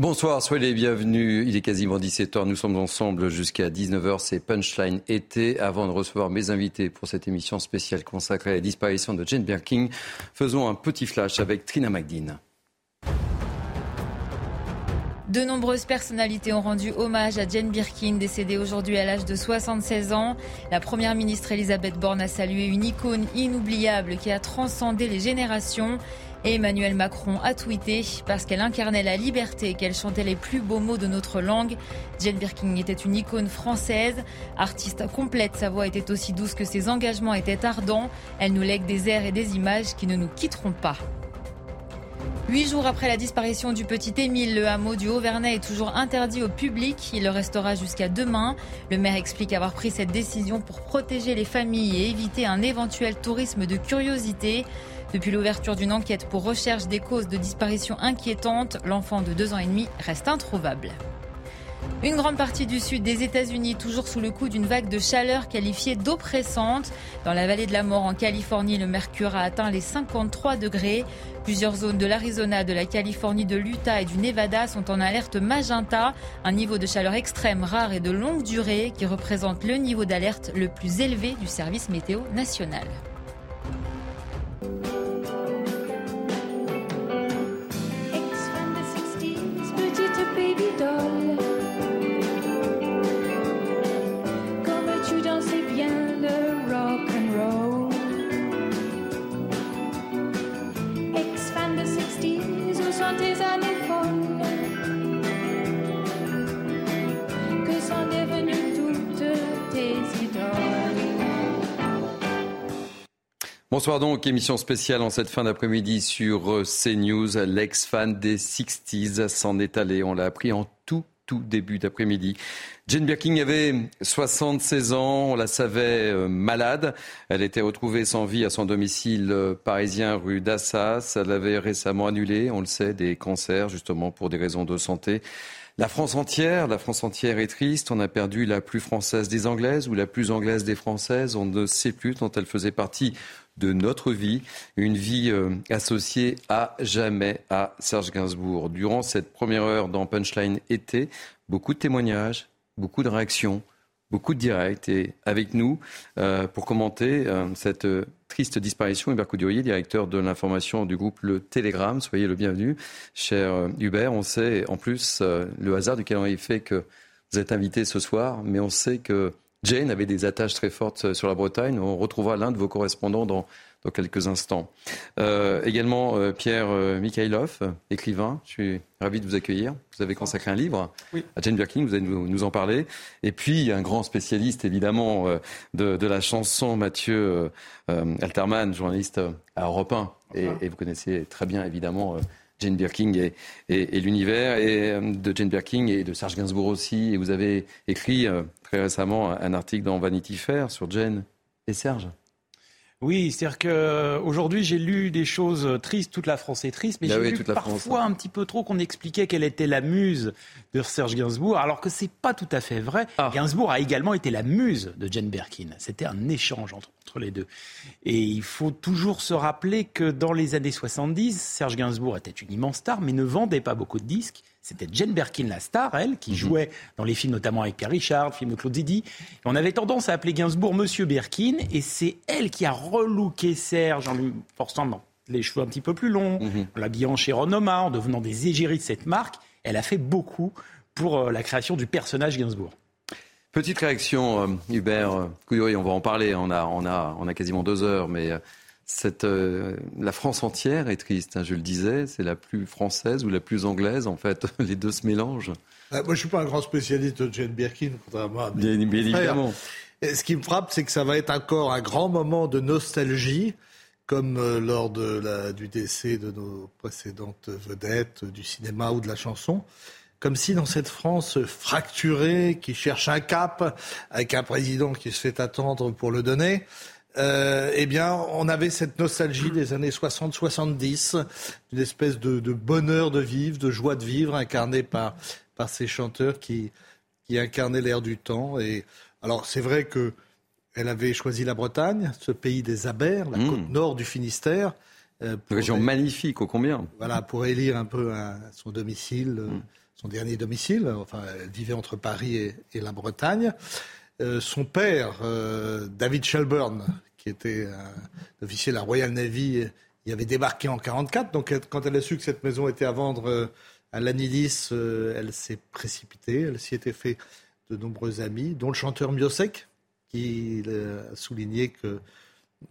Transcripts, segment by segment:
Bonsoir, soyez les bienvenus. Il est quasiment 17h. Nous sommes ensemble jusqu'à 19h. C'est Punchline été. Avant de recevoir mes invités pour cette émission spéciale consacrée à la disparition de Jane Birkin, faisons un petit flash avec Trina McDean. De nombreuses personnalités ont rendu hommage à Jane Birkin, décédée aujourd'hui à l'âge de 76 ans. La première ministre Elisabeth Borne a salué une icône inoubliable qui a transcendé les générations. Emmanuel Macron a tweeté parce qu'elle incarnait la liberté qu'elle chantait les plus beaux mots de notre langue. Jane Birkin était une icône française. Artiste complète, sa voix était aussi douce que ses engagements étaient ardents. Elle nous lègue des airs et des images qui ne nous quitteront pas. Huit jours après la disparition du petit Émile, le hameau du Haut-Vernay est toujours interdit au public. Il le restera jusqu'à demain. Le maire explique avoir pris cette décision pour protéger les familles et éviter un éventuel tourisme de curiosité. Depuis l'ouverture d'une enquête pour recherche des causes de disparition inquiétantes, l'enfant de deux ans et demi reste introuvable. Une grande partie du sud des États-Unis, toujours sous le coup d'une vague de chaleur qualifiée d'oppressante. Dans la vallée de la mort en Californie, le mercure a atteint les 53 degrés. Plusieurs zones de l'Arizona, de la Californie, de l'Utah et du Nevada sont en alerte magenta, un niveau de chaleur extrême, rare et de longue durée qui représente le niveau d'alerte le plus élevé du service météo national. Bonsoir donc, émission spéciale en cette fin d'après-midi sur euh, CNews. L'ex-fan des 60s s'en est allé, on l'a appris en tout, tout début d'après-midi. Jane Birkin avait 76 ans, on la savait euh, malade. Elle était retrouvée sans vie à son domicile euh, parisien rue d'Assas. Elle avait récemment annulé, on le sait, des cancers justement pour des raisons de santé. La France entière, la France entière est triste. On a perdu la plus française des Anglaises ou la plus anglaise des Françaises. On ne sait plus tant elle faisait partie de notre vie, une vie euh, associée à jamais à Serge Gainsbourg. Durant cette première heure dans Punchline été, beaucoup de témoignages, beaucoup de réactions, beaucoup de directs. Et avec nous, euh, pour commenter euh, cette triste disparition, Hubert Coudurier, directeur de l'information du groupe Le Télégramme. Soyez le bienvenu, cher Hubert. On sait en plus le hasard du calendrier fait que vous êtes invité ce soir, mais on sait que Jane avait des attaches très fortes euh, sur la Bretagne. On retrouvera l'un de vos correspondants dans, dans quelques instants. Euh, également euh, Pierre Mikhailov, écrivain. Je suis ravi de vous accueillir. Vous avez consacré un livre à Jane Birkin, vous allez nous, en parler. Et puis un grand spécialiste évidemment de, de, la chanson, Mathieu Alterman, journaliste à Europe 1. Et, et, vous connaissez très bien évidemment Jane Birkin et, l'univers et de Jane Birkin et de Serge Gainsbourg aussi. Et vous avez écrit très récemment un article dans Vanity Fair sur Jane et Serge. Oui, c'est-à-dire qu'aujourd'hui, j'ai lu des choses tristes, toute la France est triste, mais bah j'ai lu parfois un petit peu trop qu'on expliquait quelle était la muse de Serge Gainsbourg, alors que c'est pas tout à fait vrai. Ah. Gainsbourg a également été la muse de Jane Birkin. C'était un échange entre, entre, les deux. Et il faut toujours se rappeler que dans les années 70, Serge Gainsbourg était une immense star, mais ne vendait pas beaucoup de disques. C'était Jane Birkin, la star, elle, qui mhm. jouait dans les films notamment avec Pierre Richard, film de Claude Zidi. on avait tendance à appeler Gainsbourg Monsieur Birkin, et c'est elle qui a relooké Serge en lui forçant les cheveux un petit peu plus longs, mhm. en l'habillant chez Renoma, en devenant des égéries de cette marque. Elle a fait beaucoup pour euh, la création du personnage Gainsbourg. Petite réaction, euh, Hubert euh, on va en parler, on a, on a, on a quasiment deux heures, mais cette, euh, la France entière est triste, hein, je le disais, c'est la plus française ou la plus anglaise, en fait, les deux se mélangent. Euh, moi, je ne suis pas un grand spécialiste de Jane Birkin, contrairement à bien, évidemment. ce qui me frappe, c'est que ça va être encore un grand moment de nostalgie, comme euh, lors de la, du décès de nos précédentes vedettes du cinéma ou de la chanson comme si dans cette France fracturée, qui cherche un cap, avec un président qui se fait attendre pour le donner, euh, eh bien, on avait cette nostalgie des années 60-70, une espèce de, bonheur de vivre, de joie de vivre, incarnée par, par ces chanteurs qui, qui incarnaient l'air du temps. Et alors, c'est vrai que elle avait choisi la Bretagne, ce pays des Abers, la mmh. côte nord du Finistère. Euh, région magnifique, au combien Voilà, pour élire un peu son domicile, euh, mm. son dernier domicile. Enfin, elle vivait entre Paris et, la Bretagne. Euh, son père, David Shelburne, qui était un officier de la Royal Navy, il avait débarqué en 1944. Donc, quand elle a su que cette maison était à vendre à l'Anilis, elle s'est précipitée. Elle s'y était fait de nombreux amis, dont le chanteur Miosek, qui a souligné que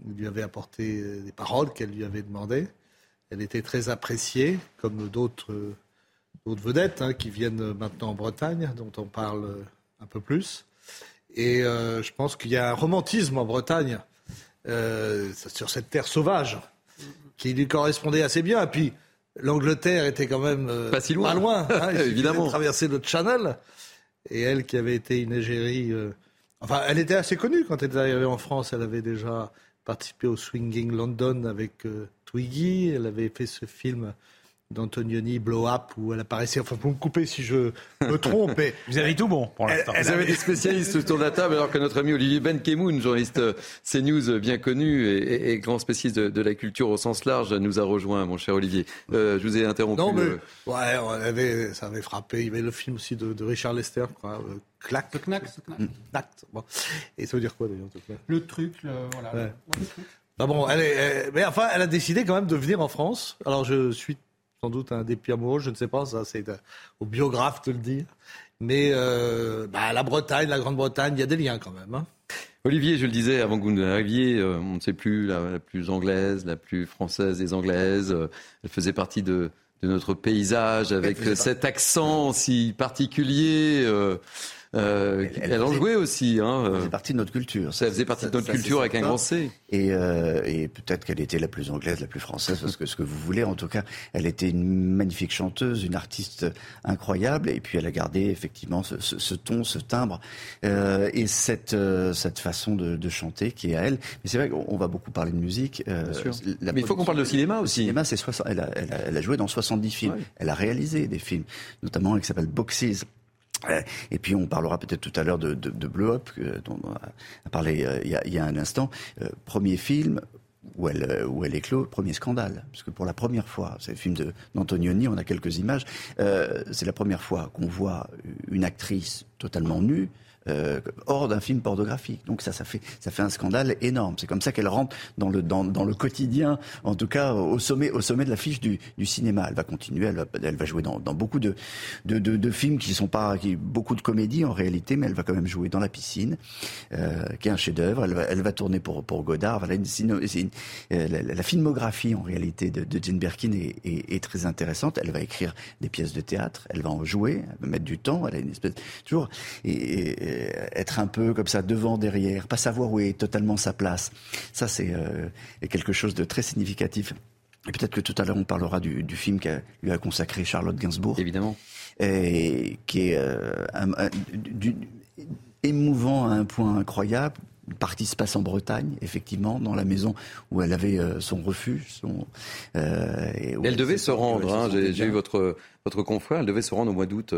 lui avait apporté des paroles qu'elle lui avait demandées. Elle était très appréciée, comme d'autres vedettes hein, qui viennent maintenant en Bretagne, dont on parle un peu plus. Et euh, je pense qu'il y a un romantisme en Bretagne euh, sur cette terre sauvage qui lui correspondait assez bien. Et puis l'Angleterre était quand même euh, pas si loin, loin hein, évidemment. Traverser le Channel. Et elle qui avait été une égérie, enfin, elle était assez connue quand elle est arrivée en France. Elle avait déjà participé au Swinging London avec Twiggy. Elle avait fait ce film d'Antonioni, Blow Up, où elle apparaissait. Enfin, pour me couper si je me trompe. Vous avez tout bon pour l'instant. Vous avez des spécialistes autour de la table, alors que notre ami Olivier Ben Kemoun, journaliste euh, CNews bien connu et, grand spécialiste de, la culture au sens large, nous a rejoint, mon cher Olivier. Euh, je vous ai interrompu. Non, mais ouais, ça avait frappé. Il y avait le film aussi de, Richard Lester, quoi. Clac. Le knack. Bon. Et ça veut dire quoi d'ailleurs Le truc, voilà. Bah bon, elle est, mais enfin, elle a décidé quand même de venir en France. Alors je suis sans doute un dépit amoureux, je ne sais pas, ça c'est au biographe de le dire. Mais euh, bah, la Bretagne, la Grande-Bretagne, il y a des liens quand même. Hein. Olivier, je le disais avant que vous n'arriviez, euh, on ne sait plus la, plus anglaise, la plus française des anglaises. Euh, elle faisait partie de, de notre paysage avec cet accent si particulier. Euh, elle, en jouait aussi. Hein. Ça faisait partie de notre culture. Ça faisait partie de notre culture avec un grand C. Et, euh, et peut-être qu'elle était la plus anglaise, la plus française, parce que ce que vous voulez. En tout cas, elle était une magnifique chanteuse, une artiste incroyable. Et puis elle a gardé effectivement ce, ce, ce ton, ce timbre euh, et cette, euh, cette façon de, de, chanter qui est à elle. Mais c'est vrai qu'on va beaucoup parler de musique. Euh, Mais il faut qu'on parle de cinéma aussi. cinéma, c'est elle, a, elle, a, elle, a, joué dans 70 films. Elle a réalisé des films, notamment un qui s'appelle Boxes et puis on parlera peut-être tout à l'heure de, de, Bleu Up, dont on a parlé euh, il, y a, un instant. Euh, premier film où elle, euh, où elle premier scandale. Parce que pour la première fois, c'est le film d'Antonioni, on a quelques images, euh, c'est la première fois qu'on voit une actrice totalement nue euh, hors d'un film pornographique. Donc ça, ça fait, ça fait un scandale énorme. C'est comme ça qu'elle rentre dans le, dans, dans, le quotidien, en tout cas au sommet, au sommet de l'affiche du, du cinéma. Elle va continuer, elle elle va jouer dans, dans beaucoup de, de, de, de, films qui sont pas, qui, beaucoup de comédies en réalité, mais elle va quand même jouer dans La piscine, euh, qui est un chef-d'œuvre. Elle elle va tourner pour, pour Godard. Voilà, une, une, euh, la, la, filmographie en réalité de, de Jane Birkin est, est, est, très intéressante. Elle va écrire des pièces de théâtre, elle va en jouer, elle va mettre du temps. Elle a une espèce toujours et, et être un peu comme ça devant, derrière, pas savoir où est totalement sa place. Ça, c'est euh, quelque chose de très significatif. Et peut-être que tout à l'heure on parlera du, du film qu'elle lui a consacré Charlotte Gainsbourg. Évidemment. Et qui est euh, du, émouvant à un point incroyable. Une partie se passe en Bretagne, effectivement, dans la maison où elle avait euh, son refuge. Son, euh, et elle, devait se rendre, hein, j'ai eu votre, votre confrère, elle devait se rendre au mois d'août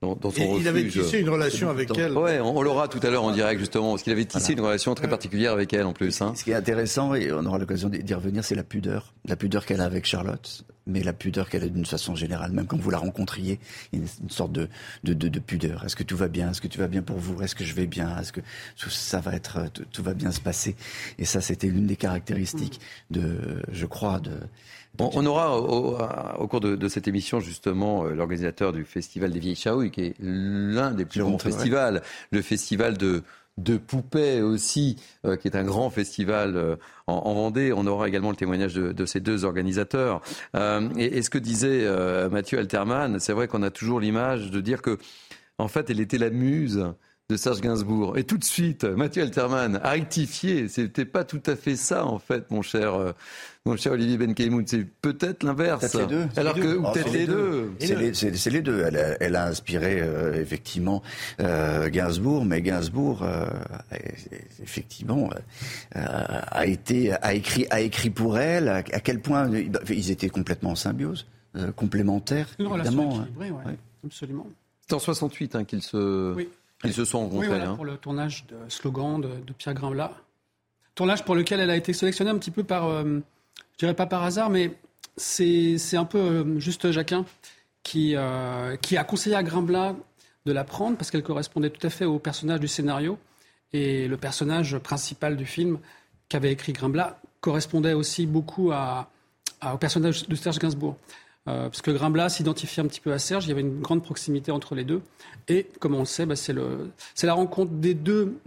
dans, son refuge. Il avait tissé une relation avec elle. Ouais, on, l'aura tout à l'heure en direct justement, parce qu'il avait tissé une relation très particulière avec elle en plus. Hein. Ce qui est intéressant, et on aura l'occasion d'y revenir, c'est la pudeur. La pudeur qu'elle a avec Charlotte, mais la pudeur qu'elle a d'une façon générale. Même quand vous la rencontriez, il y a une, sorte de, de, de, de pudeur. Est-ce que tout va bien? Est-ce que tout va bien pour vous? Est-ce que je vais bien? Est-ce que ça va être, tout, va bien se passer? Et ça, c'était l'une des caractéristiques de, je crois, de on, aura au, cours de, cette émission justement euh, l'organisateur du Festival des Vieilles Chaouilles, qui est l'un des plus grands festivals, le festival de, de poupées aussi, euh, qui est un grand festival euh, en, Vendée. On aura également le témoignage de, ces deux organisateurs. et, ce que disait Mathieu Alterman, c'est vrai qu'on a toujours l'image de dire que, en fait, elle était la muse de Serge Gainsbourg. Et tout de suite, Mathieu Alterman a rectifié. C'était pas tout à fait ça, en fait, mon cher, euh, mon cher Olivier Benkemoun. C'est peut-être l'inverse. Peut-être les deux. Alors que, oh, peut-être les deux. C'est les, deux. Elle a, elle a inspiré, euh, effectivement, euh, Gainsbourg, mais Gainsbourg, euh, effectivement, euh, a été, a écrit, a écrit pour elle. À, quel point ils étaient complètement en symbiose, complémentaires. Une relation équilibrée, ouais, absolument. C'est en 68 hein, qu'ils se. Oui. Ils se sont rencontrés. Oui, voilà, hein. pour le tournage de Slogan de, Pierre Grimblat. Tournage pour lequel elle a été sélectionnée un petit peu par, euh, Je dirais pas par hasard, mais c'est un peu juste Jacquin qui, qui a conseillé à Grimblat de la prendre parce qu'elle correspondait tout à fait au personnage du scénario. Et le personnage principal du film qu'avait écrit Grimblat correspondait aussi beaucoup à, au personnage de Serge Gainsbourg. Euh, parce que Grimblat s'identifie un petit peu à Serge, il y avait une grande proximité entre les deux. Et comme on le sait, bah, c'est la rencontre des deux,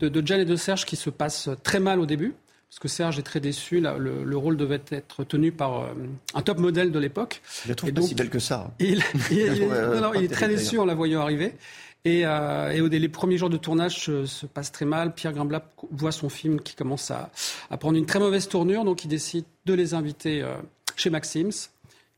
de, de Jen et de Serge, qui se passe très mal au début parce que Serge est très déçu. le, rôle devait être tenu par euh, un top modèle de l'époque. Il la trouve pas si belle que ça. Il, est très déçu en la voyant arriver. Et, euh, les premiers jours de tournage se, passent très mal. Pierre Grimblat voit son film qui commence à, prendre une très mauvaise tournure, donc il décide de les inviter euh, chez Maxims.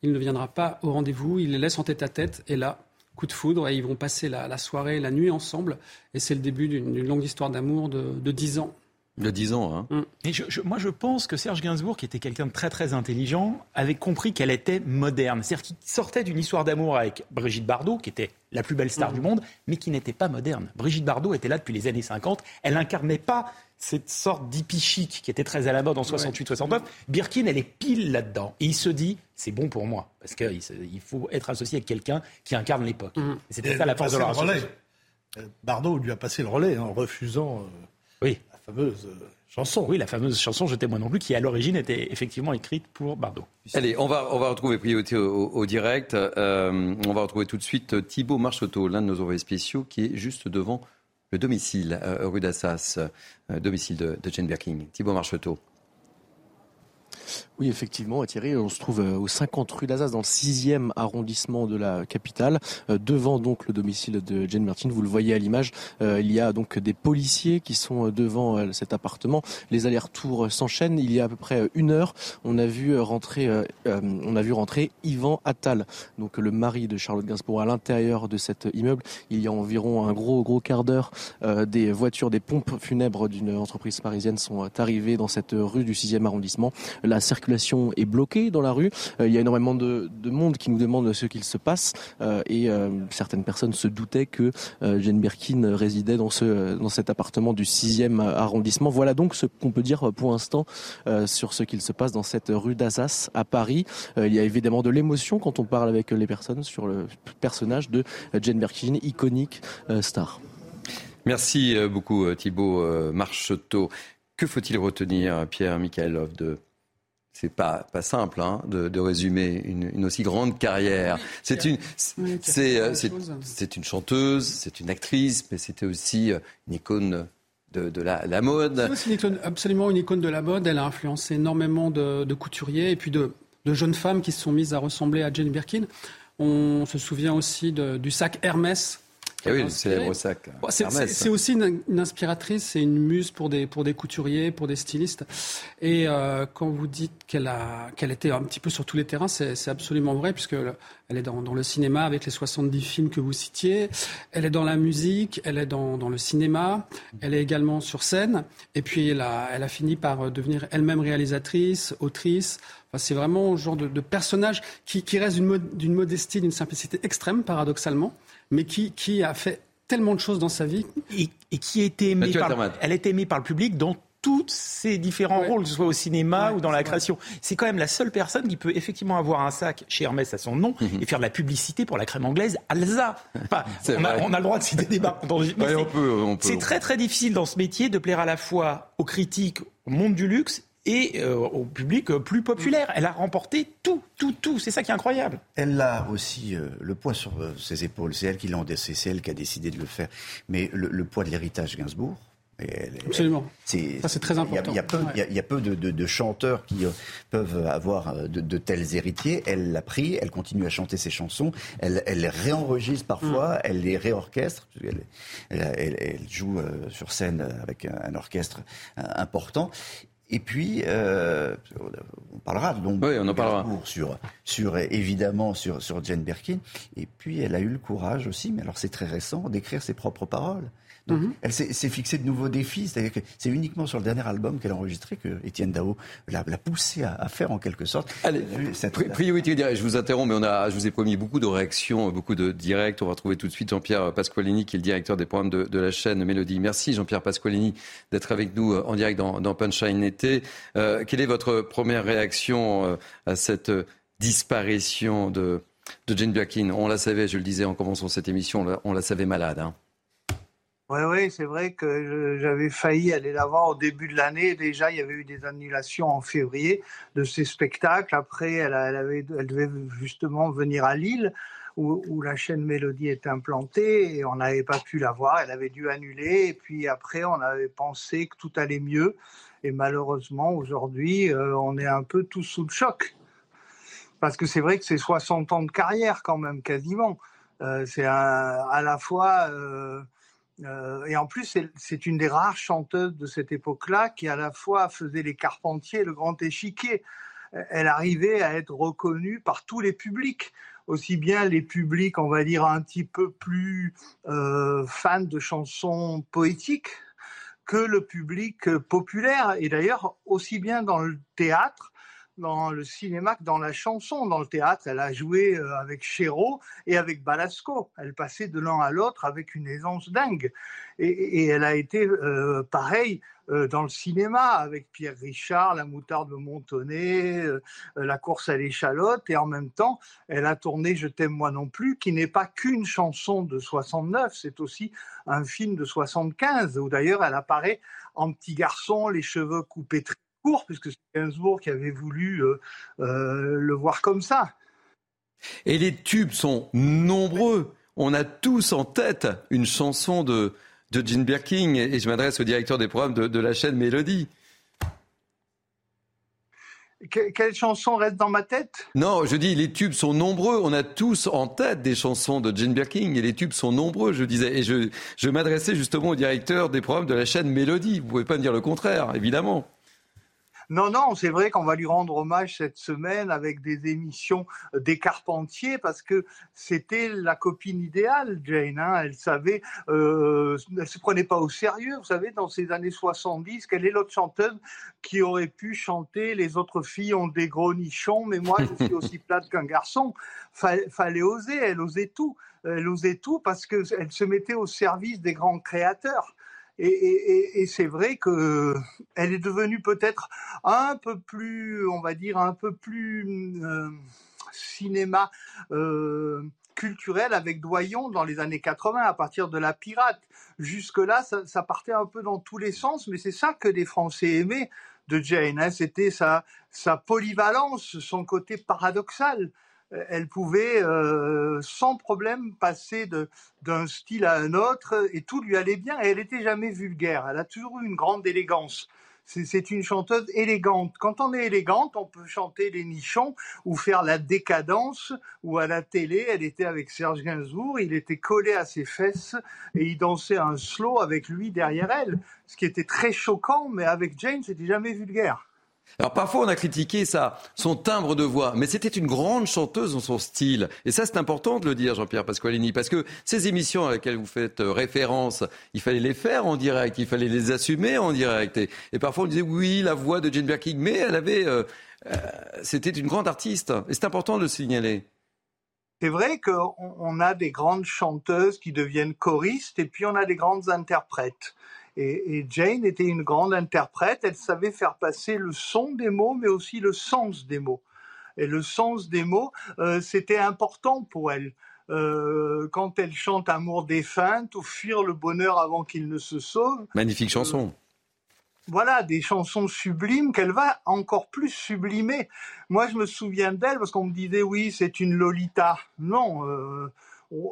Il ne viendra pas au rendez-vous, il les laisse en tête à tête, et là, coup de foudre, et ils vont passer la, soirée, la nuit ensemble, et c'est le début d'une longue histoire d'amour de, de 10 ans. De 10 ans, hein. Mm. moi, je pense que Serge Gainsbourg, qui était quelqu'un de très très intelligent, avait compris qu'elle était moderne. C'est-à-dire qu'il sortait d'une histoire d'amour avec Brigitte Bardot, qui était la plus belle star mm. du monde, mais qui n'était pas moderne. Brigitte Bardot était là depuis les années 50. Elle n'incarnait pas cette sorte d'hippie chic qui était très à la mode en 68-69. Birkin, elle est pile là-dedans. Et il se dit, c'est bon pour moi, parce qu'il faut être associé avec quelqu'un qui incarne l'époque. Mm. C'était ça la force de la relais. Euh, Bardot lui a passé le relais en refusant. Euh, oui fameuse euh, chanson. Oui, la fameuse chanson Je t'aime non plus, qui à l'origine était effectivement écrite pour Bardot. Allez, on va, on va retrouver priorité au, direct. Euh, on va retrouver tout de suite Thibaut Marcheteau, l'un de nos envoyés spéciaux, qui est juste devant le domicile, euh, rue d'Assas, domicile de, de Jane Birkin. Thibaut Marcheteau. Oui, effectivement, Thierry, on se trouve euh, au 50 rue d'Azaz, dans le 6e arrondissement de la capitale, euh, devant donc le domicile de Jane Martin. Vous le voyez à l'image, euh, il y a donc des policiers qui sont devant cet appartement. Les allers-retours s'enchaînent. Il y a à peu près une heure, on a vu rentrer, on a vu rentrer Yvan Attal, donc le mari de Charlotte Gainsbourg, à l'intérieur de cet immeuble. Il y a environ un gros gros quart d'heure, des voitures, des pompes funèbres d'une entreprise parisienne sont arrivées dans cette rue du 6e arrondissement. La circulation est bloquée dans la rue. Euh, il y a énormément de, monde qui nous demande ce qu'il se passe euh, et euh, certaines personnes se doutaient que Jane Birkin résidait dans ce dans cet appartement du 6e arrondissement. Voilà donc ce qu'on peut dire pour l'instant sur ce qu'il se passe dans cette rue d'Azas à Paris. il y a évidemment de l'émotion quand on parle avec les personnes sur le personnage de Jane Birkin, iconique star. Merci beaucoup Thibault Marcheteau. Que faut-il retenir, Pierre Mikhailov, de c'est pas pas simple hein, de, résumer une, aussi grande carrière. C'est une euh, c'est une chanteuse, c'est une actrice, mais c'était aussi euh, une icône de, la, mode. C'est absolument une icône de la mode. Elle a influencé énormément de, couturiers et puis de, jeunes femmes qui se sont mises à ressembler à Jane Birkin. On se souvient aussi du sac Hermès oui, le célèbre sac. C'est aussi une, inspiratrice, c'est une muse pour des, pour des couturiers, pour des stylistes. Et euh, quand vous dites qu'elle qu'elle était un petit peu sur tous les terrains, c'est absolument vrai, puisque elle est dans, dans, le cinéma avec les 70 films que vous citiez, elle est dans la musique, elle est dans, dans le cinéma, elle est également sur scène, et puis elle a, elle a fini par devenir elle-même réalisatrice, autrice. C'est vraiment le genre de, de personnage qui, qui reste d'une modestie, d'une simplicité extrême, paradoxalement mais qui, qui a fait tellement de choses dans sa vie. Et, qui a été aimée par, elle a été aimée par le public dans tous ses différents rôles, que ce soit au cinéma ou dans la création. C'est quand même la seule personne qui peut effectivement avoir un sac chez Hermès à son nom mhm. et faire de la publicité pour la crème anglaise Alza. Enfin, on, a, on, a, le droit de citer des marques. C'est très très difficile dans ce métier de plaire à la fois aux critiques, au monde du luxe et euh, au public plus populaire. Elle a remporté tout, tout, tout. C'est ça qui est incroyable. Elle a aussi euh, le poids sur euh, ses épaules. C'est elle qui l'a c'est elle qui a décidé de le faire. Mais le, poids de l'héritage Gainsbourg. Absolument. C'est, ça, c'est très important. Il y a, peu, il y a, peu de, chanteurs qui peuvent avoir de, tels héritiers. Elle l'a pris, elle continue à chanter ses chansons, elle, les réenregistre parfois, mm. elle les réorchestre. Elle, joue sur scène avec un orchestre important. Et puis, euh, on parlera donc oui, on en parlera. sur, sur évidemment sur, sur Jane Birkin. Et puis, elle a eu le courage aussi, mais alors c'est très récent, d'écrire ses propres paroles. Donc, mhm. elle s'est fixé de nouveaux défis. C'est-à-dire que c'est uniquement sur le dernier album qu'elle a enregistré que Étienne Dao l'a poussé à, faire en quelque sorte. Allez, priorité Je vous interromps, mais on a, je vous ai promis beaucoup de réactions, beaucoup de directs. On va retrouver tout de suite Jean-Pierre Pasqualini, qui est le directeur des programmes de, la chaîne Mélodie. Merci Jean-Pierre Pasqualini d'être avec nous en direct dans, dans Punchline été. quelle est votre première réaction à cette disparition de, de Jane Birkin? On la savait, je le disais en commençant cette émission, on la, savait malade. Hein. Oui, oui, c'est vrai que j'avais failli aller la voir au début de l'année. Déjà, il y avait eu des annulations en février de ces spectacles. Après, elle, avait, elle devait justement venir à Lille, où, la chaîne Mélodie est implantée, et on n'avait pas pu la voir. Elle avait dû annuler. Et puis après, on avait pensé que tout allait mieux. Et malheureusement, aujourd'hui, euh, on est un peu tous sous le choc. Parce que c'est vrai que c'est 60 ans de carrière quand même, quasiment. Euh, c'est à la fois... Euh, euh, et en plus, c'est une des rares chanteuses de cette époque-là qui à la fois faisait les Carpentiers le Grand Échiquier. Elle arrivait à être reconnue par tous les publics, aussi bien les publics, on va dire, un petit peu plus euh, fans de chansons poétiques que le public populaire. Et d'ailleurs, aussi bien dans le théâtre dans le cinéma que dans la chanson. Dans le théâtre, elle a joué euh, avec Chéreau et avec Balasco. Elle passait de l'un à l'autre avec une aisance dingue. Et, elle a été euh, pareil euh, dans le cinéma avec Pierre Richard, La moutarde de Montonnet, La course à l'échalote. Et en même temps, elle a tourné Je t'aime moi non plus, qui n'est pas qu'une chanson de 69, c'est aussi un film de 75, où d'ailleurs elle apparaît en petit garçon, les cheveux coupés très puisque c'est Gainsbourg qui avait voulu euh, euh, le voir comme ça. Et les tubes sont nombreux. On a tous en tête une chanson de, de Gene Birkin, et je m'adresse au directeur des programmes de, la chaîne Mélodie. quelle chanson reste dans ma tête? Non, je dis les tubes sont nombreux. On a tous en tête des chansons de Gene Birkin et les tubes sont nombreux, je disais. Et je, je m'adressais justement au directeur des programmes de la chaîne Mélodie. Vous pouvez pas me dire le contraire, évidemment. Non, non, c'est vrai qu'on va lui rendre hommage cette semaine avec des émissions des Carpentiers parce que c'était la copine idéale, Jane. Hein. Elle savait, euh, elle se prenait pas au sérieux. Vous savez, dans ces années 70, quelle est l'autre chanteuse qui aurait pu chanter Les autres filles ont des gros nichons, mais moi je suis aussi plate qu'un garçon. fallait oser, elle osait tout. Elle osait tout parce qu'elle se mettait au service des grands créateurs. Et, c'est vrai que elle est devenue peut-être un peu plus, on va dire, un peu plus euh, cinéma euh, culturel avec Doyon dans les années 80, à partir de La Pirate. Jusque-là, ça, partait un peu dans tous les sens, mais c'est ça que les Français aimaient de Jane. C'était sa polyvalence, son côté paradoxal elle pouvait euh, sans problème passer d'un style à un autre et tout lui allait bien et elle n'était jamais vulgaire. Elle a toujours eu une grande élégance. C'est une chanteuse élégante. Quand on est élégante, on peut chanter les nichons ou faire la décadence ou à la télé, elle était avec Serge Gainsbourg, il était collé à ses fesses et il dansait un slow avec lui derrière elle, ce qui était très choquant, mais avec Jane, c'était jamais vulgaire. Alors parfois on a critiqué ça, son timbre de voix, mais c'était une grande chanteuse dans son style. Et ça c'est important de le dire, Jean-Pierre Pasqualini, parce que ces émissions à lesquelles vous faites euh, référence, il fallait les faire en direct, il fallait les assumer en direct. Et, parfois on disait oui, la voix de Jane Birkin, mais elle avait, euh, euh, c'était une grande artiste. Et c'est important de le signaler. C'est vrai qu'on a des grandes chanteuses qui deviennent choristes et puis on a des grandes interprètes. Et, Jane était une grande interprète, elle savait faire passer le son des mots, mais aussi le sens des mots. Et le sens des mots, euh, c'était important pour elle. Euh, quand elle chante Amour défunte ou Fuir le bonheur avant qu'il ne se sauve. Magnifique chanson. Euh, voilà, des chansons sublimes qu'elle va encore plus sublimer. Moi, je me souviens d'elle parce qu'on me disait oui, c'est une Lolita. Non,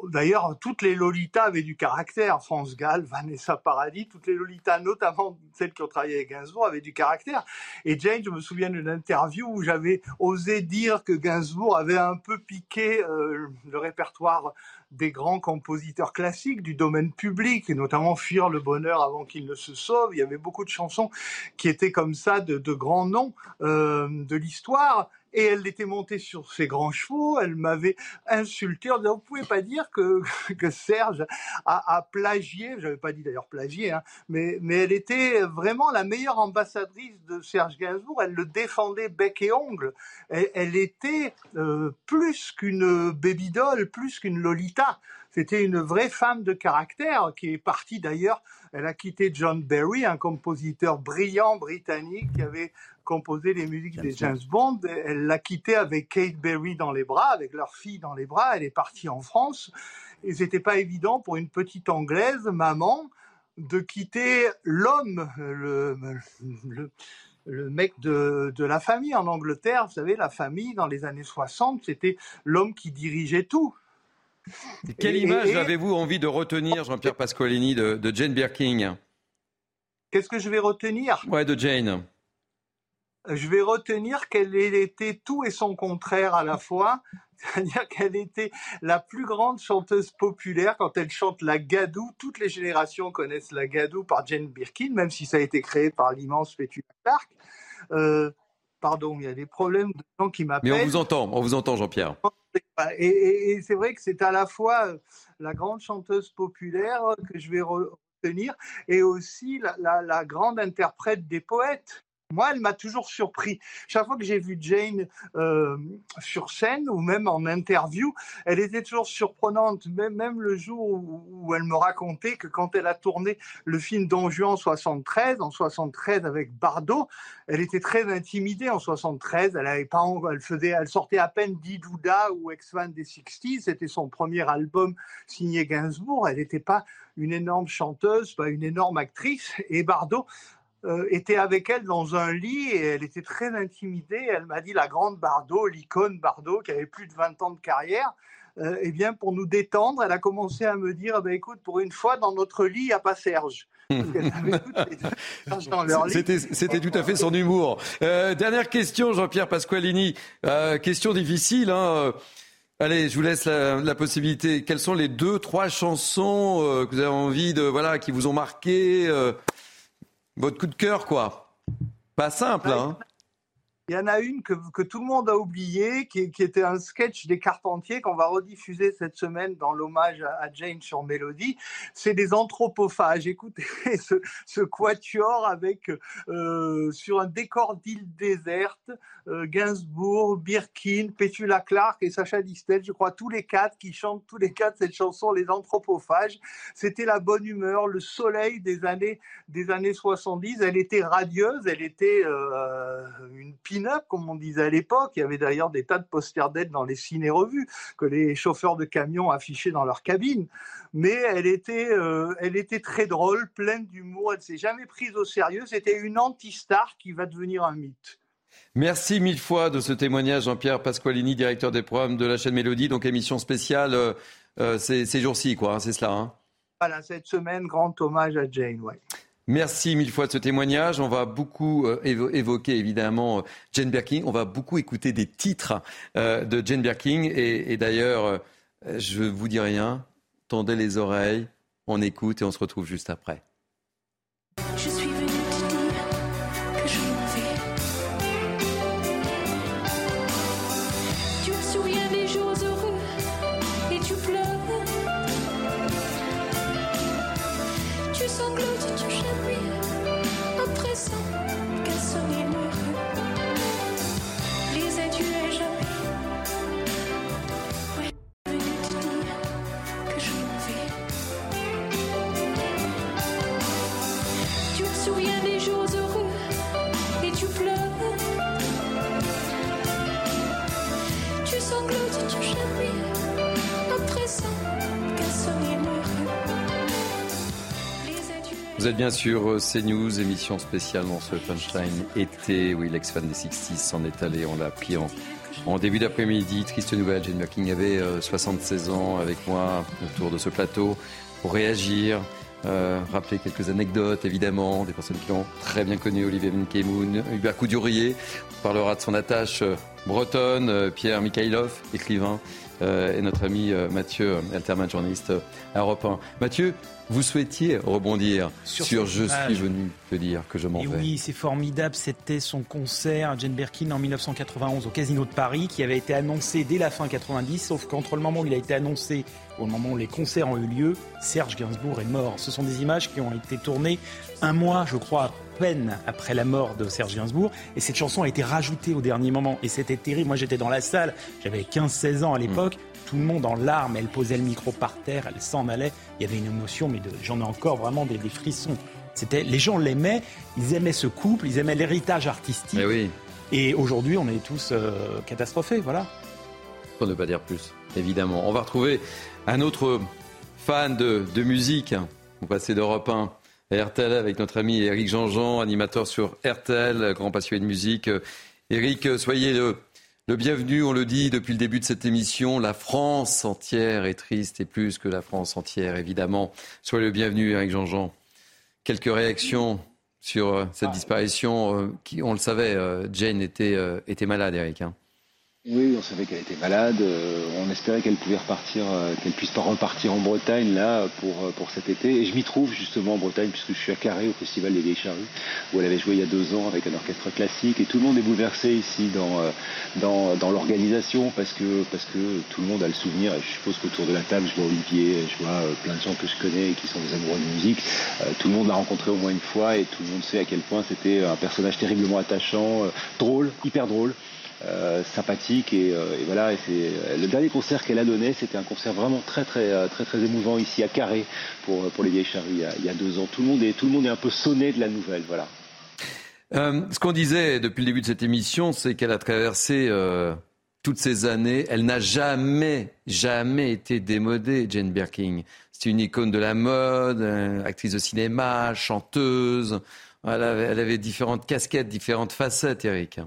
D'ailleurs, toutes les Lolitas avaient du caractère. France Gall, Vanessa Paradis, toutes les Lolitas, notamment celles qui ont travaillé avec Gainsbourg, avaient du caractère. Et Jane, je me souviens d'une interview où j'avais osé dire que Gainsbourg avait un peu piqué euh, le répertoire des grands compositeurs classiques du domaine public, et notamment Fuir le bonheur avant qu'il ne se sauve. Il y avait beaucoup de chansons qui étaient comme ça de, grands noms euh, de l'histoire. Et elle était montée sur ses grands chevaux, elle m'avait insulté en disant, vous pouvez pas dire que, que Serge a, a plagié, j'avais pas dit d'ailleurs plagié, hein, mais, mais elle était vraiment la meilleure ambassadrice de Serge Gainsbourg, elle le défendait bec et ongle, elle, elle était euh, plus qu'une baby doll, plus qu'une Lolita, c'était une vraie femme de caractère qui est partie d'ailleurs, elle a quitté John Barry, un compositeur brillant britannique qui avait composé les musiques des James Bond. Elle l'a quitté avec Kate Berry dans les bras, avec leur fille dans les bras. Elle est partie en France. Et c'était pas évident pour une petite anglaise, maman, de quitter l'homme, le, le, mec de, de, la famille en Angleterre. Vous savez, la famille dans les années 60, c'était l'homme qui dirigeait tout. quelle image avez-vous envie de retenir, Jean-Pierre Pasqualini, de, de Jane Birkin? Qu'est-ce que je vais retenir? Ouais, de Jane je vais retenir qu'elle était tout et son contraire à la fois. C'est-à-dire qu'elle était la plus grande chanteuse populaire quand elle chante la Gadou. Toutes les générations connaissent la Gadou par Jane Birkin, même si ça a été créé par l'immense Petula Clark. Euh, pardon, il y a des problèmes de gens qui m'appellent. Mais on vous entend, on vous entend, Jean-Pierre. Et, c'est vrai que c'est à la fois euh, la grande chanteuse populaire que je vais retenir et aussi la grande interprète des poètes. Moi, elle m'a toujours surpris. Chaque fois que j'ai vu Jane euh, sur scène ou même en interview, elle était toujours surprenante. Même, le jour où, elle me racontait que quand elle a tourné le film Don Juan en 73, en 73 avec Bardot, elle était très intimidée en 73. Elle avait pas, elle faisait, elle sortait à peine Didouda ou ex-fan des 60s. C'était son premier album signé Gainsbourg. Elle n'était pas une énorme chanteuse, pas une énorme actrice. Et Bardot euh, était avec elle dans un lit et elle était très intimidée. Elle m'a dit la grande Bardot, l'icône Bardot, qui avait plus de 20 ans de carrière. Euh, eh bien, pour nous détendre, elle a commencé à me dire, eh écoute, pour une fois, dans notre lit, il n'y a pas Serge. C'était tout à fait son humour. Euh, dernière question, Jean-Pierre Pasqualini. question difficile. Hein. Allez, je vous laisse la, la, possibilité. Quelles sont les deux, trois chansons que vous avez envie de, voilà, qui vous ont marqué votre coup de cœur, quoi. Pas simple, hein il y en a une que, que, tout le monde a oublié, qui, qui, était un sketch des Carpentiers qu'on va rediffuser cette semaine dans l'hommage à, Jane sur Mélodie. C'est des anthropophages. Écoutez ce, ce quatuor avec euh, sur un décor d'île déserte, Gainsbourg, Birkin, Petula Clark et Sacha Distel, je crois tous les quatre qui chantent tous les quatre cette chanson, les anthropophages. C'était la bonne humeur, le soleil des années des années 70. Elle était radieuse, elle était euh, une up comme on disait à l'époque. Il y avait d'ailleurs des tas de posters d'aide dans les ciné-revues que les chauffeurs de camions affichaient dans leur cabine. Mais elle était, euh, elle était très drôle, pleine d'humour. Elle s'est jamais prise au sérieux. C'était une anti-star qui va devenir un mythe. Merci mille fois de ce témoignage, Jean-Pierre Pasqualini, directeur des programmes de la chaîne Mélodie. Donc émission spéciale euh, euh, ces, jours-ci, quoi. Hein, c'est cela. Hein. Voilà, cette semaine, grand hommage à Jane. Ouais. Merci mille fois de ce témoignage. On va beaucoup euh, évoquer évidemment Jane Birkin. On va beaucoup écouter des titres de Jane Birkin. Et, d'ailleurs, je vous dis rien. Tendez les oreilles. On écoute et on se retrouve juste après. Vous êtes bien sûr euh, CNews, émission spéciale dans ce punchline été. Oui, l'ex-fan des 60s s'en est allé, on l'a appris en, début d'après-midi. Triste nouvelle, Jane Birkin avait 76 euh, ans avec moi autour de ce plateau pour réagir. Euh, rappeler quelques anecdotes, évidemment, des personnes qui l'ont très bien connu, Olivier Benkemoun, Hubert Coudurier. On parlera de son attache bretonne, Pierre Mikhailov, écrivain, et notre ami Mathieu Alterman, journaliste à Europe 1. Mathieu, vous souhaitiez rebondir sur, Je suis venu te dire que je m'en vais. Oui, c'est formidable. C'était son concert à Jane Birkin en 1991 au Casino de Paris qui avait été annoncé dès la fin 90, sauf qu'entre le moment où il a été annoncé au moment où les concerts ont eu lieu, Serge Gainsbourg est mort. Ce sont des images qui ont été tournées un mois, je crois, peine après la mort de Serge Gainsbourg. Et cette chanson a été rajoutée au dernier moment. Et c'était terrible. Moi, j'étais dans la salle. J'avais 15-16 ans à l'époque tout le monde en larmes. Elle posait le micro par terre, elle s'en allait. Il y avait une émotion, mais j'en ai encore vraiment des, frissons. C'était, les gens l'aimaient, ils aimaient ce couple, ils aimaient l'héritage artistique. Mais oui. Et aujourd'hui, on est tous euh, catastrophés, voilà. Pour ne pas dire plus, évidemment. On va retrouver un autre fan de, musique. On passait d'Europe 1 à RTL avec notre ami Eric Jean-Jean, animateur sur RTL, grand passionné de musique. Eric, soyez le le bienvenu, on le dit depuis le début de cette émission, la France entière est triste et plus que la France entière, évidemment. Soyez le bienvenu, Eric Jean-Jean. Quelques réactions sur euh, cette disparition. Euh, qui, on le savait, euh, Jane était, était malade, Eric. Hein. Oui, on savait qu'elle était malade. Euh, on espérait qu'elle pouvait repartir, euh, qu'elle puisse repartir en Bretagne là pour euh, pour cet été. Et je m'y trouve justement en Bretagne puisque je suis à Carré au Festival des Vieilles Charrues où elle avait joué il y a deux ans avec un orchestre classique et tout le monde est bouleversé ici dans dans, dans l'organisation parce que parce que tout le monde a le souvenir. Je suppose qu'autour de la table, je vois Olivier, je vois plein de gens que je connais et qui sont des amoureux de musique. tout le monde l'a rencontré au moins une fois et tout le monde sait à quel point c'était un personnage terriblement attachant, drôle, hyper drôle. Euh, sympathique et, euh, et, voilà. Et euh, le dernier concert qu'elle a donné, c'était un concert vraiment très très très très émouvant ici à Carré pour pour les vieilles charrues il y, a, deux ans. Tout le monde est un peu sonné de la nouvelle, voilà. Ce qu'on disait depuis le début de cette émission, c'est qu'elle a traversé toutes ces années. Elle n'a jamais, jamais été démodée, Jane Birkin. C'est une icône de la mode, actrice de cinéma, chanteuse. Elle avait, elle avait différentes casquettes, différentes facettes, Eric.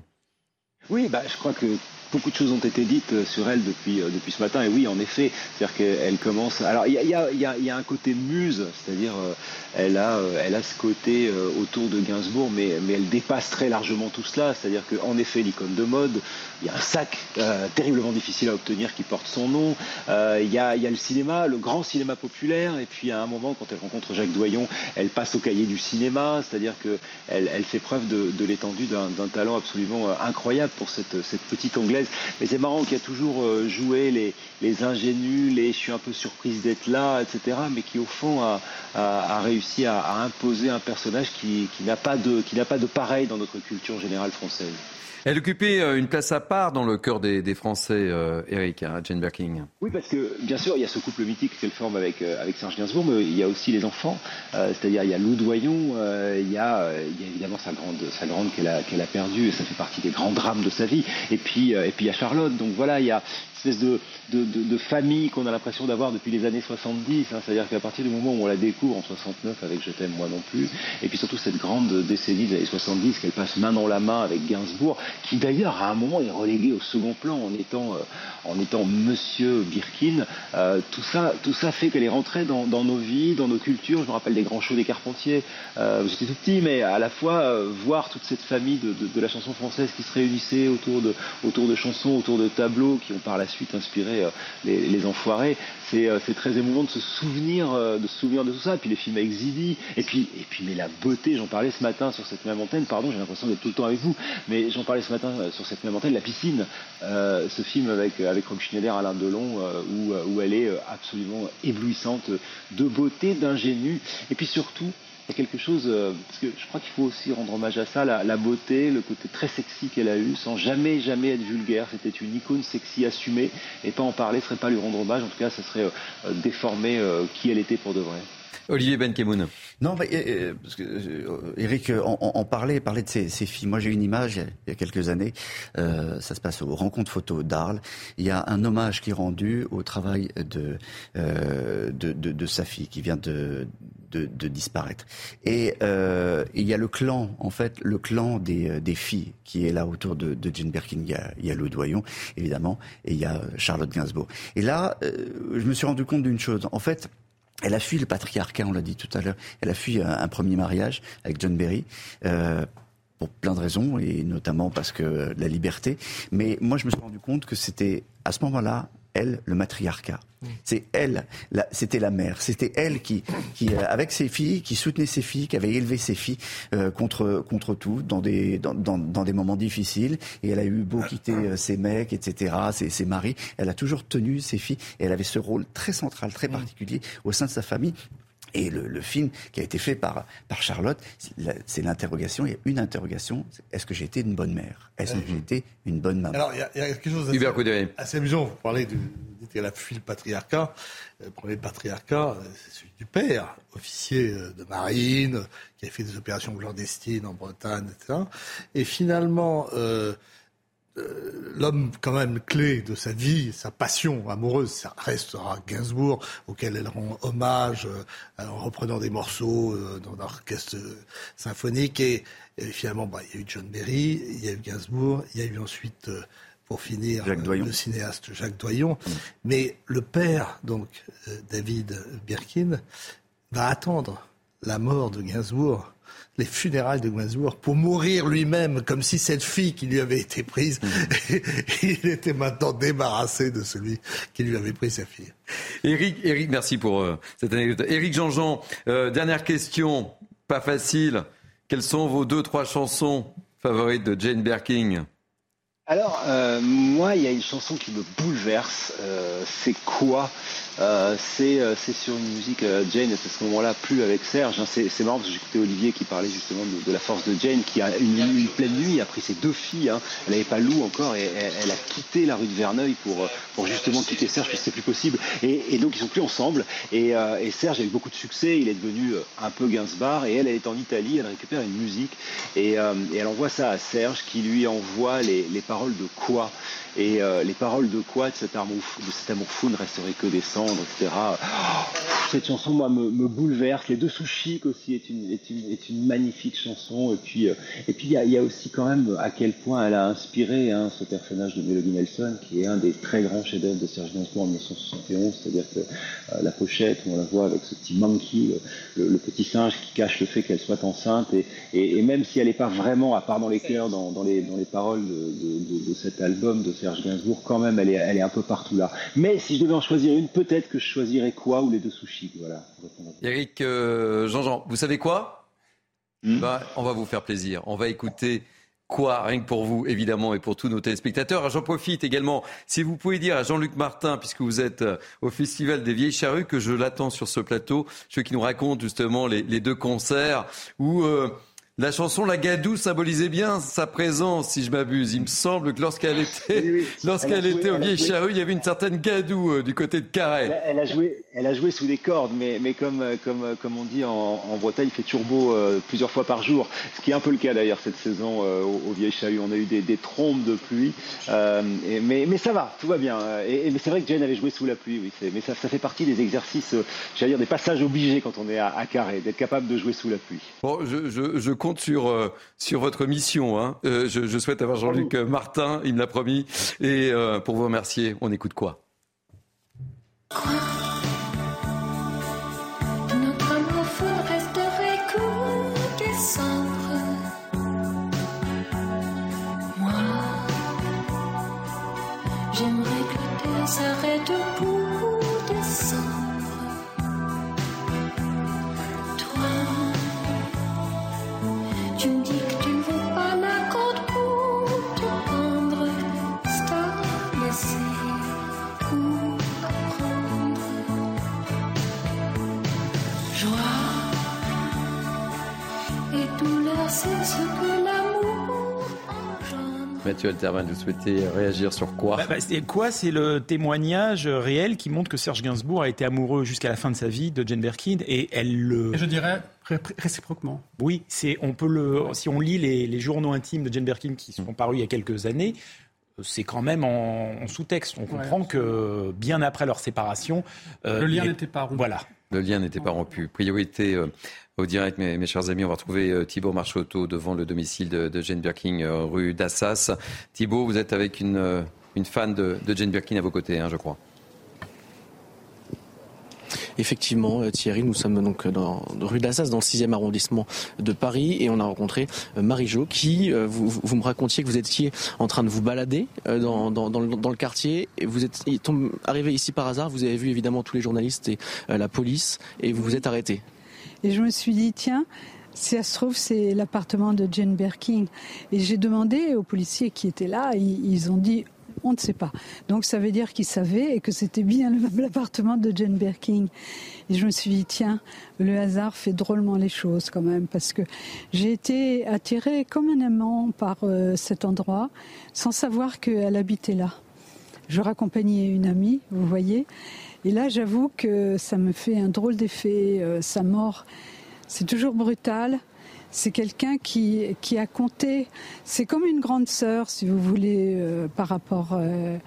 Oui, bah, je crois que beaucoup de choses ont été dites euh, sur elle depuis, euh, depuis ce matin. Et oui, en effet, c'est-à-dire qu'elle commence. Alors, il y a, un côté muse, c'est-à-dire euh, elle, a, ce côté autour de Gainsbourg, mais, elle dépasse très largement tout cela. C'est-à-dire qu'en effet, l'icône de mode, il y a un sac terriblement difficile à obtenir qui porte son nom. Il y, a, le cinéma, le grand cinéma populaire. Et puis, à un moment, quand elle rencontre Jacques Doyon, elle passe au cahier du cinéma, c'est-à-dire qu'elle elle fait preuve de, l'étendue d'un talent absolument incroyable pour cette petite anglaise mais c'est marrant qu'il y a toujours euh, joué les, les ingénus, les je suis un peu surprise d'être là, etc. Mais qui au fond a, réussi à, imposer un personnage qui, qui qui n'a pas de pareil dans notre culture générale française. Elle occupait euh, une place à part dans le cœur des, Français, euh, Eric, hein, Jane Birkin. Oui, parce que bien sûr, il y a ce couple mythique qu'elle forme avec, euh, avec Serge Gainsbourg, mais il y a aussi les enfants. C'est-à-dire, il y a Lou Doyon, il, y a, évidemment sa grande, sa grande qu'elle a, perdue, et ça fait partie des grands drames de sa vie. Et puis, et puis il y a Charlotte. Donc voilà, il y a, espèce de, de, de, de famille qu'on a l'impression d'avoir depuis les années 70. Hein, C'est-à-dire qu'à partir du moment où on la découvre en 69 avec Je t'aime moi non plus, et puis surtout cette grande décennie des années 70 qu'elle passe main dans la main avec Gainsbourg, qui d'ailleurs à un moment est relégué au second plan en étant, euh, en étant Monsieur Birkin. Euh, tout, ça, tout ça fait qu'elle est rentrée dans, nos vies, dans nos cultures. Je me rappelle des grands shows des Carpentiers. Euh, J'étais tout petit, mais à la fois euh, voir toute cette famille de, de, la chanson française qui se réunissait autour de, autour de chansons, autour de tableaux qui ont par la suite inspiré euh, les, Enfoirés. Euh, c'est très émouvant de se souvenir euh, de se de tout ça. Et puis les films avec Zidi. Et puis, et puis mais la beauté, j'en parlais ce matin sur cette même antenne. Pardon, j'ai l'impression d'être tout le temps avec vous. Mais j'en parlais ce matin sur cette même antenne, La piscine. Euh, ce film avec, avec Rob Schneider, Alain Delon, euh, où, où elle est absolument éblouissante de beauté, d'ingénu. Et puis surtout, il y a quelque chose, euh, parce que je crois qu'il faut aussi rendre hommage à ça, la, beauté, le côté très sexy qu'elle a eu, sans jamais, jamais être vulgaire. C'était une icône sexy assumée, et pas en parler, ce serait pas lui rendre hommage, en tout cas, ça serait euh, déformer euh, qui elle était pour de vrai. Olivier Benkemoun. Non, mais, euh, parce que, euh, Eric en, en, parlait, parlait de ses, ses filles. Moi, j'ai une image il y a quelques années. Euh, ça se passe aux rencontres photos d'Arles. Il y a un hommage qui est rendu au travail de, euh, de, de, de, sa fille qui vient de, de, disparaître. Et euh, il y a le clan, en fait, le clan des, euh, des filles qui est là autour de, Jane Birkin. Il y a, il y a Lou Doyon, évidemment, et il y a Charlotte Gainsbourg. Et là, euh, je me suis rendu compte d'une chose. En fait, elle a fui le patriarcat, on l'a dit tout à l'heure. Elle a fui un, un, premier mariage avec John Berry. Euh, pour plein de raisons, et notamment parce que la liberté. Mais moi, je me suis rendu compte que c'était à ce moment-là elle, le matriarcat. C'est elle, c'était la mère, c'était elle qui, qui, euh, avec ses filles, qui soutenait ses filles, qui avait élevé ses filles euh, contre, contre tout, dans des, dans, dans, dans, des moments difficiles. Et elle a eu beau quitter euh, ses mecs, etc., ses, ses maris, elle a toujours tenu ses filles. Et elle avait ce rôle très central, très particulier au sein de sa famille. Et le, le, film qui a été fait par, par Charlotte, c'est l'interrogation. Il y a une interrogation. Est-ce que j'ai été une bonne mère? Est-ce que j'ai été une bonne maman? Alors, il y, a, il y a quelque chose d'assez assez amusant. Vous parlez du, qu'elle a fui le patriarcat. Le premier patriarcat, c'est celui du père, officier euh, de marine, qui a fait des opérations clandestines en Bretagne, etc. Et finalement, euh, euh, l'homme quand même clé de sa vie, sa passion amoureuse, ça restera Gainsbourg, auquel elle rend hommage en reprenant des morceaux dans l'orchestre symphonique. Et, finalement, bah, il y a eu John Berry, il y a eu Gainsbourg, il y a eu ensuite pour finir, le cinéaste Jacques Doyon. Mm. Mais le père, donc euh, David Birkin, va attendre la mort de Gainsbourg, les funérailles de Gainsbourg, pour mourir lui-même, comme si cette fille qui lui avait été prise, mm. il était maintenant débarrassé de celui qui lui avait pris sa fille. Eric, Eric merci pour euh, cette anecdote. Eric Jean-Jean, euh, dernière question, pas facile. Quelles sont vos deux, trois chansons favorites de Jane Birkin? Alors, euh, moi, il y a une chanson qui me bouleverse. Euh, c'est quoi? Euh, euh, c'est sur une musique euh, Jane à ce moment-là plus avec Serge. Hein. C'est marrant parce que j'écoutais Olivier qui parlait justement de, la force de Jane qui a une, une pleine nuit a pris ses deux filles. Hein. Elle n'avait pas Lou encore et elle, a quitté la rue de Verneuil pour pour justement quitter Serge parce que c'était plus possible. Et, donc ils sont plus ensemble. Et, Serge a eu beaucoup de succès. Il est devenu un peu Gainsbar et elle, elle est en Italie. Elle récupère une musique et, elle envoie ça à Serge qui lui envoie les, les paroles de quoi? Et euh, les paroles de quoi de cet amour fou, ne resteraient que des cendres, etc. cette chanson, moi, me, bouleverse. Les deux sous chic aussi est une, est une, est une magnifique chanson. Et puis, euh, il y a, aussi quand même à quel point elle a inspiré hein, ce personnage de Melody Nelson, qui est un des très grands chefs-d'œuvre de Serge Gainsbourg en 1971. C'est-à-dire que euh, la pochette, on la voit avec ce petit monkey, le, petit singe qui cache le fait qu'elle soit enceinte. Et, et, même si elle n'est pas vraiment, à part dans les cœurs, dans, dans, les, dans les paroles de, de, cet album de Serge Gainsbourg, quand même, elle est, elle est un peu partout là. Mais si je devais en choisir une, peut-être que je choisirais quoi ou les deux sushis. Voilà. Eric, euh, Jean-Jean, vous savez quoi? Hmm? Bah, On va vous faire plaisir. On va écouter quoi, rien que pour vous, évidemment, et pour tous nos téléspectateurs. J'en profite également, si vous pouvez dire à Jean-Luc Martin, puisque vous êtes euh, au Festival des Vieilles Charrues, que je l'attends sur ce plateau, ceux qui nous raconte justement les, deux concerts où... Euh, la chanson La Gadou symbolisait bien sa présence, si je m'abuse. Il me semble que lorsqu'elle était, lorsqu'elle était au Vieille Charrue, il y avait une certaine Gadou euh, du côté de Carré. Elle, a joué, elle a joué sous des cordes, mais, mais comme, euh, comme, euh, comme on dit en, en Bretagne, il fait turbo plusieurs fois par jour. Ce qui est un peu le cas d'ailleurs cette saison au, au Vieille Charrue. On a eu des, des trompes de pluie, et, mais, mais ça va, tout va bien. Et, mais c'est vrai que Jane avait joué sous la pluie, oui. Mais ça, ça fait partie des exercices, j'allais dire des passages obligés quand on est à, à Carré, d'être capable de jouer sous la pluie. Bon, je, je, je compte sur, euh, sur votre mission. Hein. Euh, je, je, souhaite avoir Jean-Luc Martin, il me l'a promis. Et euh, pour vous remercier, on écoute quoi? Notre amour fou resterait comme des cendres. Moi, j'aimerais que le temps s'arrête pour Mathieu Alterman, vous souhaitez réagir sur quoi bah, bah, C'est quoi? C'est le témoignage réel qui montre que Serge Gainsbourg a été amoureux jusqu'à la fin de sa vie de Jane Birkin et elle le. je dirais réciproquement. Oui, c'est on peut le si on lit les, journaux intimes de Jane Birkin qui sont parus il y a quelques années, c'est quand même en, sous-texte. On comprend que bien après leur séparation, euh, le lien n'était pas rompu. Voilà. Le lien n'était pas rompu. Priorité euh, au direct, mes, chers amis, on va retrouver euh, Thibault Marchotto devant le domicile de, Jane Birkin, euh, rue d'Assas. Thibault, vous êtes avec une, euh, fan de, Jane Birkin à vos côtés, hein, je crois. Effectivement, euh, Thierry, nous sommes donc dans, rue de l'Assas, dans le 6e arrondissement de Paris, et on a rencontré euh, Marie-Jo, qui, euh, vous, me racontiez que vous étiez en train de vous balader dans le, quartier, et vous êtes arrivé ici par hasard, vous avez vu évidemment tous les journalistes et la police, et vous vous êtes arrêté. Et je me suis dit, tiens, si ça se trouve, c'est l'appartement de Jane Birkin. Et j'ai demandé aux policiers qui étaient là, ils ont dit on ne sait pas. Donc ça veut dire qu'ils savaient et que c'était bien l'appartement de Jane Birkin. Et je me suis dit, tiens, le hasard fait drôlement les choses quand même, parce que j'ai été attirée comme un amant par euh, cet endroit, sans savoir qu'elle habitait là. Je raccompagnais une amie, vous voyez. Et là, j'avoue que ça me fait un drôle d'effet, euh, sa mort. C'est toujours brutal. C'est quelqu'un qui, a compté. C'est comme une grande sœur, si vous voulez, euh, par rapport. Euh,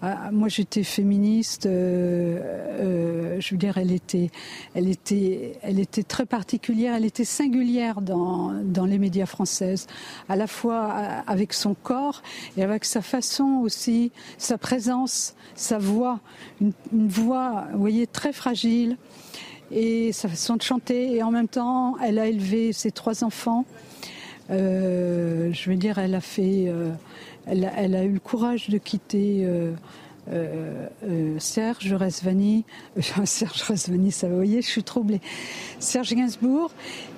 à, moi, j'étais féministe. Euh, je veux dire, elle était, elle était, elle était très particulière. Elle était singulière dans, dans les médias françaises, à la fois avec son corps et avec sa façon aussi, sa présence, sa voix, une, une voix, vous voyez, très fragile et sa façon de chanter. Et en même temps, elle a élevé ses trois enfants. Euh, je veux dire, elle a fait, euh, elle, a, elle, a, eu le courage de quitter euh, euh Serge Resvani. Serge Resvani, ça vous voyez, je suis troublée. Serge Gainsbourg.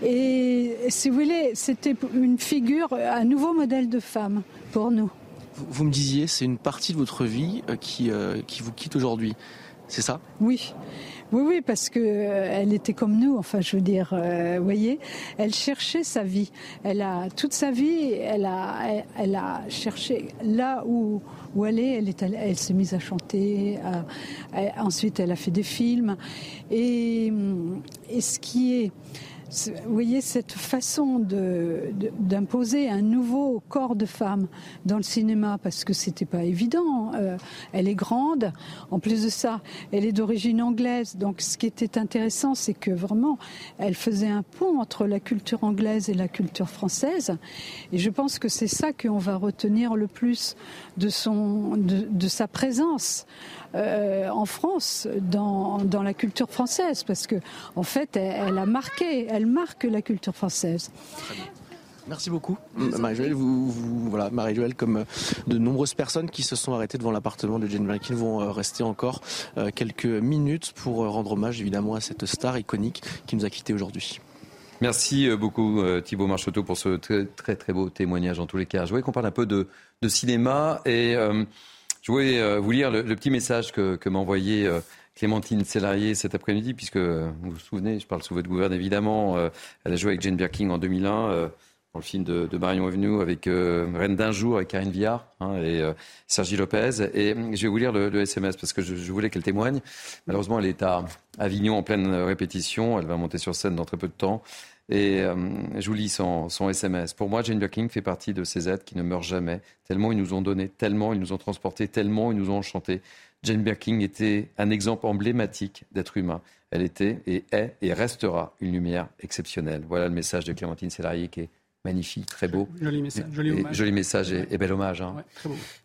Et si vous voulez, c'était une figure, un nouveau modèle de femme pour nous. Vous, vous me disiez, c'est une partie de votre vie qui, qui vous quitte aujourd'hui. C'est ça? Oui. Oui, oui, parce que euh, elle était comme nous. Enfin, je veux dire, euh, vous voyez, elle cherchait sa vie. Elle a toute sa vie, elle a, elle, a cherché là où où elle est. Elle est, elle, s'est mise à chanter. ensuite, elle a fait des films. Et, et ce qui est vous voyez cette façon d'imposer un nouveau corps de femme dans le cinéma parce que c'était pas évident. Euh, elle est grande. En plus de ça, elle est d'origine anglaise. Donc, ce qui était intéressant, c'est que vraiment, elle faisait un pont entre la culture anglaise et la culture française. Et je pense que c'est ça qu'on va retenir le plus de son, de sa présence. Euh, en France dans, dans, la culture française, parce que en fait, elle, a marqué, elle marque la culture française. Merci beaucoup, Marie-Joëlle. Vous, voilà, Marie-Joëlle, comme euh, de nombreuses personnes qui se sont arrêtées devant l'appartement de Jane Birkin vont euh, rester encore quelques minutes pour rendre hommage évidemment à cette star iconique qui nous a quittés aujourd'hui. Merci beaucoup Thibault Marcheteau pour ce très, très très beau témoignage en tous les cas. Je voulais qu'on parle un peu de, de cinéma et je voulais euh, vous lire le, petit message que, m'a envoyé euh, Clémentine Célarier cet après-midi, puisque vous vous souvenez, je parle sous votre gouverne évidemment, euh, elle a joué avec Jane Birkin en 2001 dans le film de, Marion Avenue avec Reine d'un jour avec Karine Viard hein, et Sergi Lopez. Et je vais vous lire le, SMS parce que je, voulais qu'elle témoigne. Malheureusement, elle est à Avignon en pleine répétition. Elle va monter sur scène dans très peu de temps. Et euh, je vous lis son, SMS. Pour moi, Jane Birkin fait partie de ces êtres qui ne meurent jamais, tellement ils nous ont donné, tellement ils nous ont transportés, tellement ils nous ont enchantés. Jane Birkin était un exemple emblématique d'être humain. Elle était et est et restera une lumière exceptionnelle. Voilà le message de Clémentine Sélarié qui est magnifique, très beau. Joli message, joli hommage. Joli message et, bel hommage. Hein.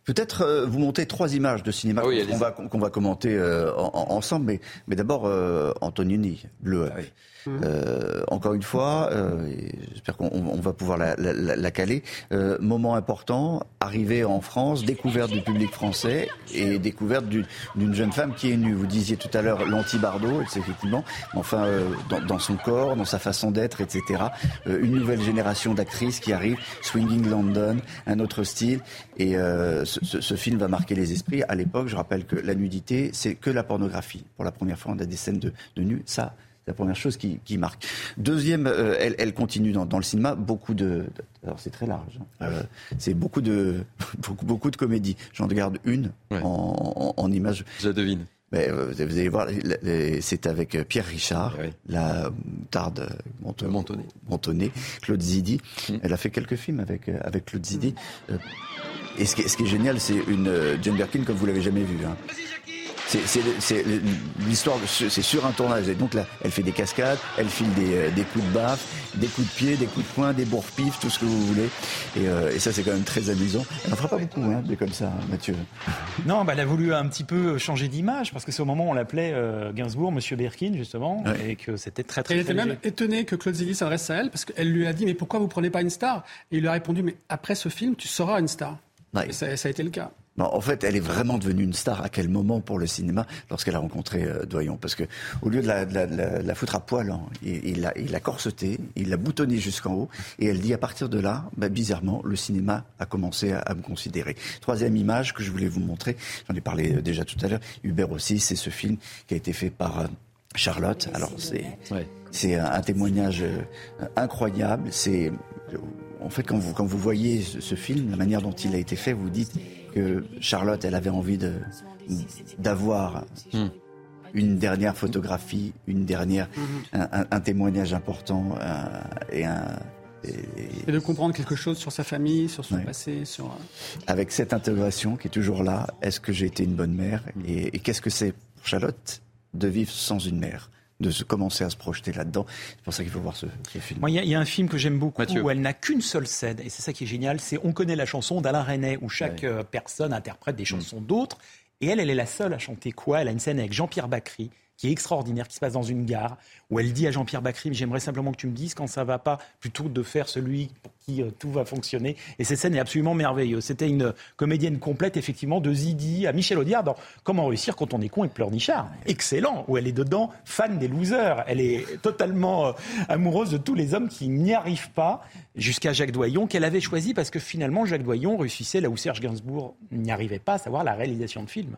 Peut-être euh, vous montez trois images de cinéma ah qu'on va, qu'on va, commenter euh, ensemble, mais, mais d'abord euh, Antonioni, Bleu. Ah euh, encore une fois, euh, j'espère qu'on va pouvoir la, la, la caler. Euh, moment important, arrivée en France, découverte du public français et découverte d'une jeune femme qui est nue. Vous disiez tout à l'heure l'anti-Bardot, effectivement, enfin euh, dans, dans, son corps, dans sa façon d'être, etc. Euh, une nouvelle génération d'actrices qui arrive, Swinging London, un autre style. Et ce, ce, ce, film va marquer les esprits. À l'époque, je rappelle que la nudité, c'est que la pornographie. Pour la première fois, on a des scènes de, de. Ça, la première chose qui, qui marque. Deuxième, euh, elle, elle, continue dans, dans, le cinéma beaucoup de. alors c'est très large. Hein. Euh, c'est beaucoup de beaucoup, beaucoup de comédies. J'en regarde une en, en, en, image. Je devine. Mais euh, vous allez voir, c'est avec Pierre Richard, la tarde Montonnet, Claude Zidi. Hum. Elle a fait quelques films avec avec Claude Zidi. Et ce qui, est, ce qui est génial, c'est une Jane Birkin comme vous l'avez jamais vue. Hein. C'est l'histoire, c'est sur un tournage. Et donc là, elle fait des cascades, elle file des, euh, des coups de baffe, des coups de pied, des coups de poing, des bourre-pif, tout ce que vous voulez. Et, euh, et, ça, c'est quand même très amusant. Elle n'en fera pas beaucoup, hein, des comme ça, Mathieu. Non, bah, elle a voulu un petit peu changer d'image, parce que c'est au moment où on l'appelait euh, Gainsbourg, Monsieur Birkin, justement, et que c'était très, très. Elle était même étonnée que Claude Zilli s'adresse à elle, parce qu'elle lui a dit, mais pourquoi vous prenez pas une star? Et il lui a répondu, mais après ce film, tu seras une star. Ça, ça a été le cas. Non, en fait, elle est vraiment devenue une star. À quel moment pour le cinéma lorsqu'elle a rencontré euh, Doyon? Parce que au lieu de la, de la, foutre à poil, hein, il l'a il a corseté, il l'a boutonné jusqu'en haut, et elle dit à partir de là, bah, bizarrement, le cinéma a commencé à, me considérer. Troisième image que je voulais vous montrer, j'en ai parlé euh, déjà tout à l'heure. Hubert aussi, c'est ce film qui a été fait par euh, Charlotte. Alors c'est c'est un, témoignage incroyable. C'est en fait quand vous quand vous voyez ce, ce film, la manière dont il a été fait, vous dites que Charlotte, elle avait envie de d'avoir hmm. une dernière photographie, une dernière, hmm. un, témoignage important euh, et un et, de comprendre quelque chose sur sa famille, sur son passé, sur. Euh, Avec cette intégration qui est toujours là, est-ce que j'ai été une bonne mère? Et qu'est-ce que c'est pour Charlotte de vivre sans une mère? De se commencer à se projeter là-dedans. C'est pour ça qu'il faut voir ce, film. Moi, il y, a un film que j'aime beaucoup où elle n'a qu'une seule scène, et c'est ça qui est génial, c'est On connaît la chanson d'Alain René, où chaque euh, personne interprète des chansons d'autres, et elle, elle est la seule à chanter quoi? Elle a une scène avec Jean-Pierre Bacry, qui est extraordinaire, qui se passe dans une gare, où elle dit à Jean-Pierre Bacry, j'aimerais simplement que tu me dises quand ça va pas, plutôt de faire celui pour qui euh, tout va fonctionner. Et cette scène est absolument merveilleuse. C'était une comédienne complète, effectivement, de Zidi à Michel Audiard dans Comment réussir quand on est con et pleurnichard. Excellent, où elle est dedans, fan des losers. Elle est totalement euh, amoureuse de tous les hommes qui n'y arrivent pas, jusqu'à Jacques Doyon, qu'elle avait choisi parce que finalement, Jacques Doyon réussissait là où Serge Gainsbourg n'y arrivait pas, à savoir la réalisation de films.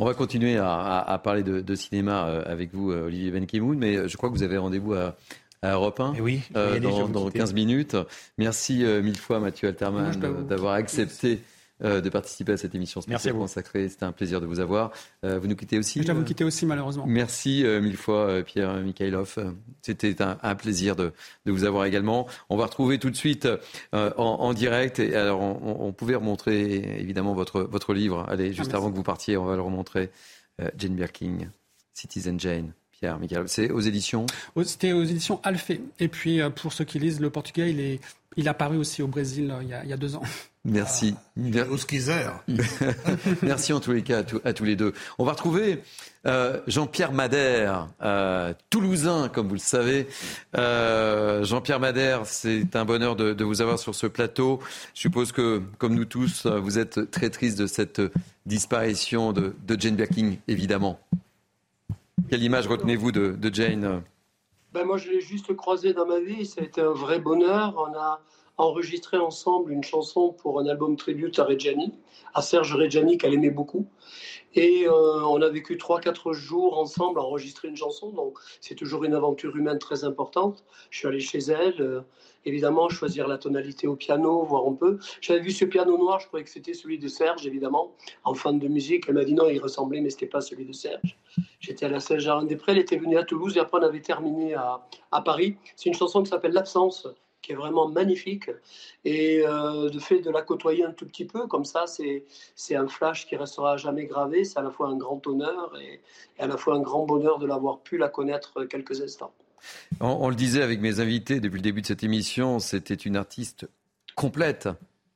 On va continuer à, parler de, cinéma euh, avec vous, euh, Olivier Benkimoun, mais euh, je crois que vous avez rendez-vous à, Europe 1 eh oui, dans, 15 minutes. Merci mille fois, Mathieu Alterman, d'avoir accepté de participer à cette émission spéciale consacrée. C'était un plaisir de vous avoir. Euh, vous nous quittez aussi Je dois vous euh, quitter aussi, malheureusement. Merci mille fois, Pierre Mikhailov. C'était un, plaisir de, vous avoir également. On va retrouver tout de suite en, direct. Et alors, on, pouvait remontrer évidemment votre, votre livre. Allez, juste ah, avant que vous partiez, on va le remontrer. Jane Birkin, Citizen Jane. Pierre Michael. C'est aux éditions C'était aux éditions Alphée. Et puis, pour ceux qui lisent le portugais, il est, il a apparu aussi au Brésil il y a, il y a deux ans. Merci. Ah, Merci en tous les cas à, tous les deux. On va retrouver euh, Jean-Pierre Madère, euh, toulousain, comme vous le savez. Euh, Jean-Pierre Madère, c'est un bonheur de, vous avoir sur ce plateau. Je suppose que, comme nous tous, vous êtes très triste de cette disparition de, Jane Birkin, évidemment. Quelle image retenez-vous de, Jane? Ben Moi, je l'ai juste croisée dans ma vie. Ça a été un vrai bonheur. On a enregistré ensemble une chanson pour un album tribute à Reggiani, à Serge Reggiani qu'elle aimait beaucoup. Et euh, on a vécu 3-4 jours ensemble à enregistrer une chanson, donc c'est toujours une aventure humaine très importante. Je suis allé chez elle, euh, évidemment, choisir la tonalité au piano, voir un peu. J'avais vu ce piano noir, je croyais que c'était celui de Serge, évidemment, en fan de musique. Elle m'a dit non, il ressemblait, mais ce n'était pas celui de Serge. J'étais à la salle Jardin-des-Prés, elle était venue à Toulouse et après on avait terminé à Paris. C'est une chanson qui s'appelle L'absence, qui est vraiment magnifique. Et euh, de fait de la côtoyer un tout petit peu, comme ça, c'est un flash qui restera jamais gravé. C'est à la fois un grand honneur et, à la fois un grand bonheur de l'avoir pu la connaître quelques instants. On, le disait avec mes invités depuis le début de cette émission, c'était une artiste complète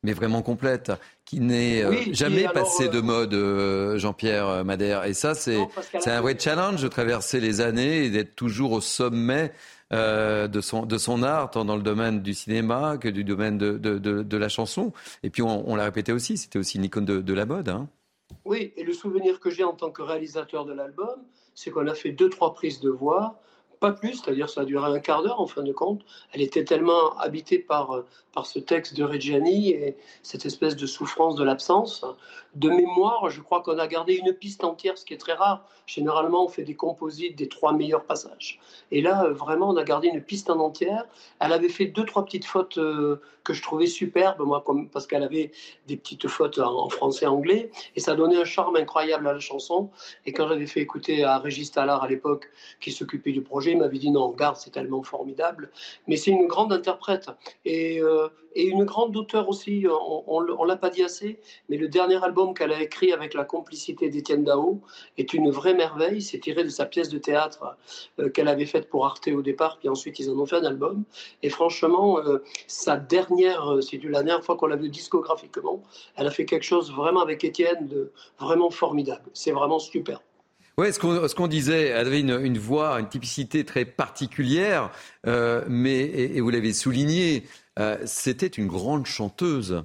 mais vraiment complète, qui n'est euh, jamais passée de euh, mode, Jean-Pierre Madère. Et ça, c'est un vrai challenge de traverser les années et d'être toujours au sommet euh, de, son, de son art, tant dans le domaine du cinéma que du domaine de, de, de, la chanson. Et puis on, l'a répété aussi, c'était aussi une icône de, la mode. Hein. Oui, et le souvenir que j'ai en tant que réalisateur de l'album, c'est qu'on a fait deux, trois prises de voix pas plus, c'est-à-dire ça a duré un quart d'heure en fin de compte. Elle était tellement habitée par, par ce texte de Reggiani et cette espèce de souffrance de l'absence. De mémoire, je crois qu'on a gardé une piste entière, ce qui est très rare. Généralement, on fait des composites des trois meilleurs passages. Et là, vraiment, on a gardé une piste en entière. Elle avait fait deux, trois petites fautes euh, que je trouvais superbes, moi, comme, parce qu'elle avait des petites fautes en, français anglais. Et ça donnait un charme incroyable à la chanson. Et quand j'avais fait écouter à Régis Tallard à l'époque, qui s'occupait du projet, m'avait dit non, garde, c'est tellement formidable. Mais c'est une grande interprète et, euh, une grande auteure aussi. On ne l'a pas dit assez, mais le dernier album qu'elle a écrit avec la complicité d'Étienne Dao est une vraie merveille. C'est tiré de sa pièce de théâtre euh, qu'elle avait faite pour Arte au départ, puis ensuite ils en ont fait un album. Et franchement, euh, sa dernière, c'est la dernière fois qu'on l'a vu discographiquement, elle a fait quelque chose vraiment avec Étienne de vraiment formidable. C'est vraiment super. Oui, ce qu'on disait, elle avait une, voix, une typicité très particulière, euh, mais et, vous l'avez souligné, euh, c'était une grande chanteuse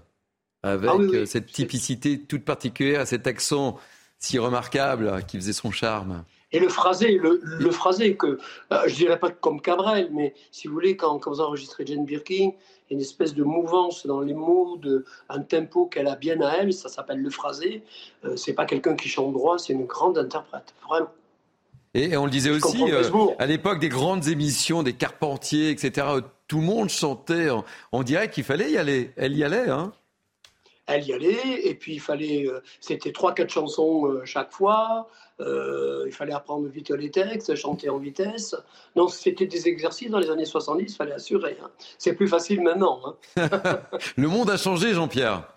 avec ah euh, cette typicité toute particulière, cet accent si remarquable qui faisait son charme. Et le phrasé, le, le phrasé que je dirais pas comme Cabrel, mais si vous voulez, quand, quand vous enregistrez Jane Birkin, une espèce de mouvance dans les mots, de, un tempo qu'elle a bien à elle, ça s'appelle le phrasé. Euh, c'est pas quelqu'un qui chante droit, c'est une grande interprète, vraiment. Et on le disait aussi, euh, à l'époque des grandes émissions, des Carpentiers, etc., tout le monde chantait. On dirait qu'il fallait y aller. Elle y allait, hein Elle y allait, et puis il fallait. Euh, c'était trois, quatre chansons chaque fois. Euh, il fallait apprendre vite les textes, chanter en vitesse. Non, c'était des exercices dans les années 70, il fallait assurer. Hein. C'est plus facile maintenant. Hein. le monde a changé, Jean-Pierre.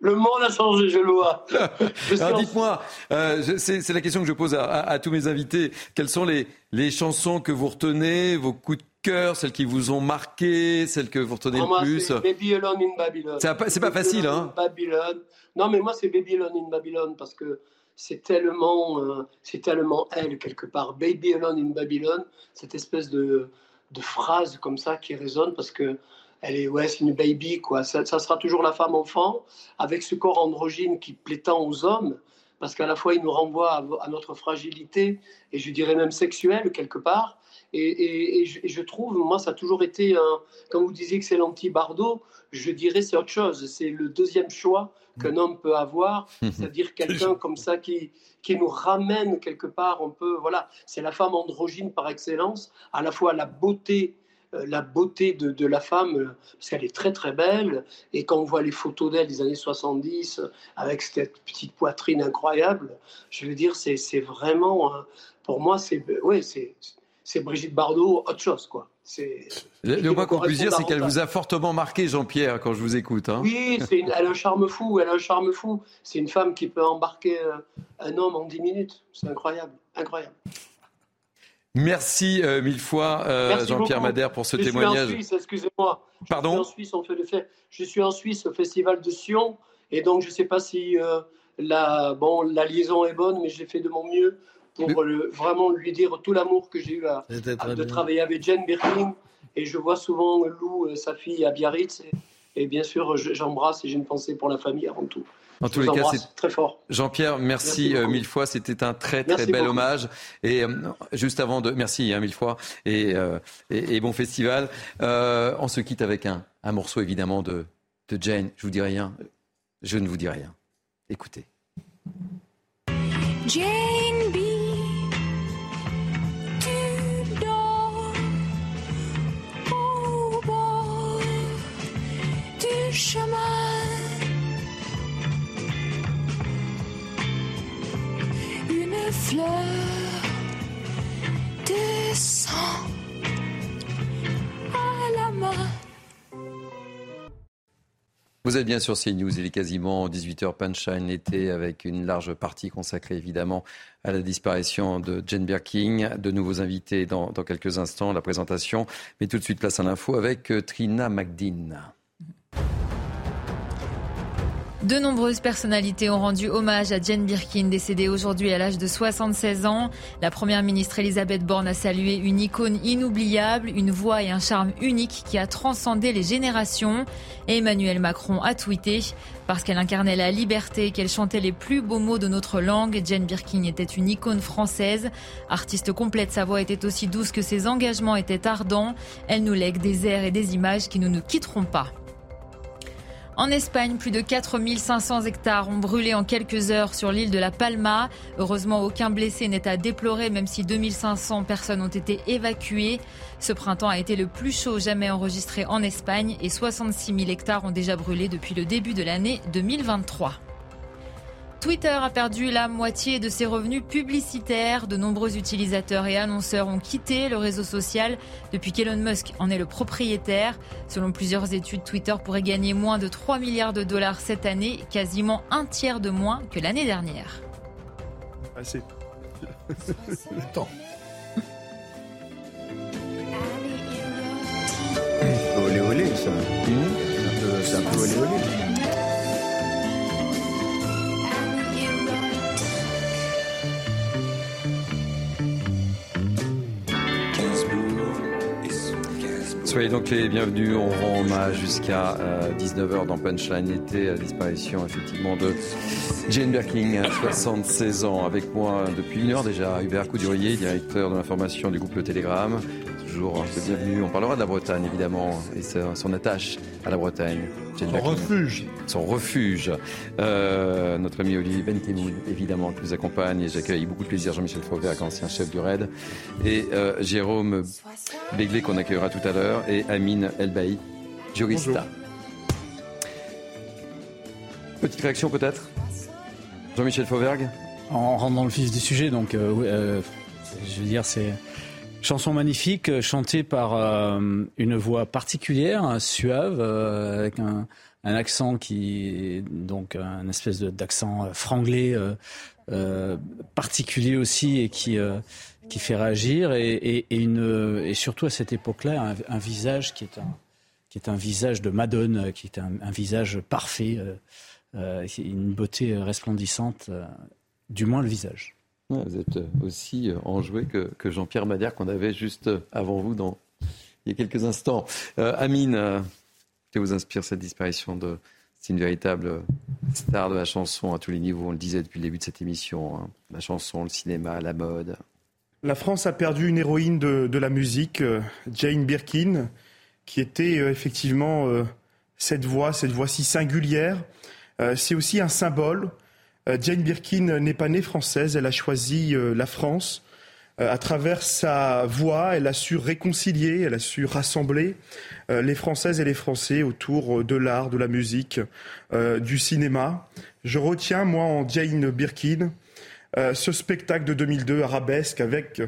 Le monde a changé, je le vois. Alors dites-moi, euh, c'est la question que je pose à, tous mes invités. Quelles sont les, les, chansons que vous retenez, vos coups de cœur, celles qui vous ont marqué, celles que vous retenez le plus Baby Alone in Babylon. C'est pas, facile, hein Babylon. Non, mais moi, c'est Baby Alone in Babylon parce que c'est tellement, euh, c'est tellement elle quelque part. Baby Alone in Babylon, cette espèce de, de phrase comme ça qui résonne parce que elle est, ouais, c'est une baby quoi. Ça, sera toujours la femme enfant avec ce corps androgyne qui plaît tant aux hommes parce qu'à la fois il nous renvoie à, notre fragilité et je dirais même sexuelle quelque part. Et, et, je, trouve, moi, ça a toujours été, un, quand vous disiez que c'est l'anti-Bardot, je dirais c'est autre chose. C'est le deuxième choix qu'un homme peut avoir, c'est-à-dire quelqu'un comme ça qui, qui nous ramène quelque part. Un peu, voilà, c'est la femme androgyne par excellence, à la fois la beauté euh, la beauté de, de, la femme, euh, parce qu'elle est très très belle, et quand on voit les photos d'elle des années 70, avec cette petite poitrine incroyable, je veux dire, c'est vraiment, pour moi, c'est ouais, c'est Brigitte Bardot, autre chose, quoi. Le moins qu'on puisse dire, c'est qu'elle vous a fortement marqué, Jean-Pierre, quand je vous écoute. Hein. Oui, elle a un charme fou, elle a un charme fou. C'est une femme qui peut embarquer euh, un homme en 10 minutes. C'est incroyable, incroyable. Merci euh, mille fois, euh, Jean-Pierre Madère, pour ce témoignage. Je suis en Suisse, excusez-moi. Pardon je suis, en Suisse, on fait le fait. je suis en Suisse au Festival de Sion, et donc je ne sais pas si la, bon, la liaison est bonne, mais je l'ai fait de mon mieux pour vraiment lui dire tout l'amour que j'ai eu à, de travailler avec Jane Birkin. Et je vois souvent Lou, euh, sa fille, à Biarritz. Et, bien sûr, j'embrasse et j'ai une pensée pour la famille avant tout. En tous les cas, c'est très fort. Jean-Pierre, merci, euh, mille fois. C'était un très très bel hommage. Et euh, juste avant de, merci hein, mille fois et, et, bon festival. on se quitte avec un, un morceau évidemment de, de Jane. Je vous dis rien. Je ne vous dis rien. Écoutez. Jane chemin. Une fleur descend à la main. Vous êtes bien sur CNews, il est quasiment 18h Punchline l'été avec une large partie consacrée évidemment à la disparition de Jane Birkin. De nouveaux invités dans, dans quelques instants, la présentation. Mais tout de suite place à l'info avec euh, Trina McDean. De nombreuses personnalités ont rendu hommage à Jane Birkin, décédée aujourd'hui à l'âge de 76 ans. La première ministre Elisabeth Borne a salué une icône inoubliable, une voix et un charme unique qui a transcendé les générations. Emmanuel Macron a tweeté parce qu'elle incarnait la liberté, qu'elle chantait les plus beaux mots de notre langue. Jane Birkin était une icône française. Artiste complète, sa voix était aussi douce que ses engagements étaient ardents. Elle nous lègue des airs et des images qui ne nous quitteront pas. En Espagne, plus de 4500 hectares ont brûlé en quelques heures sur l'île de la Palma. Heureusement, aucun blessé n'est à déplorer, même si 2500 personnes ont été évacuées. Ce printemps a été le plus chaud jamais enregistré en Espagne et 66 000 hectares ont déjà brûlé depuis le début de l'année 2023. Twitter a perdu la moitié de ses revenus publicitaires. De nombreux utilisateurs et annonceurs ont quitté le réseau social depuis qu'Elon Musk en est le propriétaire. Selon plusieurs études, Twitter pourrait gagner moins de 3 milliards de dollars cette année, quasiment un tiers de moins que l'année dernière. Assez. temps. Olé olé ça. C'est un peu olé olé. Soyez donc les bienvenus. On rend hommage jusqu'à 19h euh, dans Punchline. Était la disparition effectivement de Jane Birkin, 76 ans. Avec moi depuis une heure déjà, Hubert Coudurier, directeur de l'information du groupe Le Télégramme toujours bienvenue. On parlera de la Bretagne, évidemment, et son attache à la Bretagne. Son refuge. Son refuge. Euh, notre ami Olivier Benkemoun, évidemment, qui nous accompagne. Et j'accueille beaucoup de plaisir Jean-Michel Fauvert, ancien chef du RAID. Et euh, Jérôme Béglé, qu'on accueillera tout à l'heure. Et Amine Elbaï, jurista. Petite réaction peut-être? Jean-Michel Fauvergue? En rentrant dans le vif du sujet, donc, euh, je veux dire, c'est Chanson magnifique, euh, chantée par euh, une voix particulière, suave, euh, avec un, accent qui donc un espèce d'accent franglais particulier aussi et qui fait réagir et, une et surtout à cette époque-là un, visage qui est un visage de Madone, qui est un visage parfait, une beauté resplendissante, du moins le visage. Vous êtes aussi enjoué que, que Jean-Pierre Madère qu'on avait juste avant vous il y a quelques instants. Euh, Amine, euh, que vous inspire cette disparition c'est une véritable star de la chanson à tous les niveaux. On le disait depuis le début de cette émission. Hein. La chanson, le cinéma, la mode. La France a perdu une héroïne de, la musique, euh, Jane Birkin, qui était effectivement cette voix, cette voix si singulière. c'est aussi un symbole euh, Jane Birkin n'est pas née française, elle a choisi euh, la France. Euh, à travers sa voix, elle a su réconcilier, elle a su rassembler les Françaises et les Français autour de l'art, de la musique, du cinéma. Je retiens, moi, en Jane Birkin, ce spectacle de 2002 arabesque avec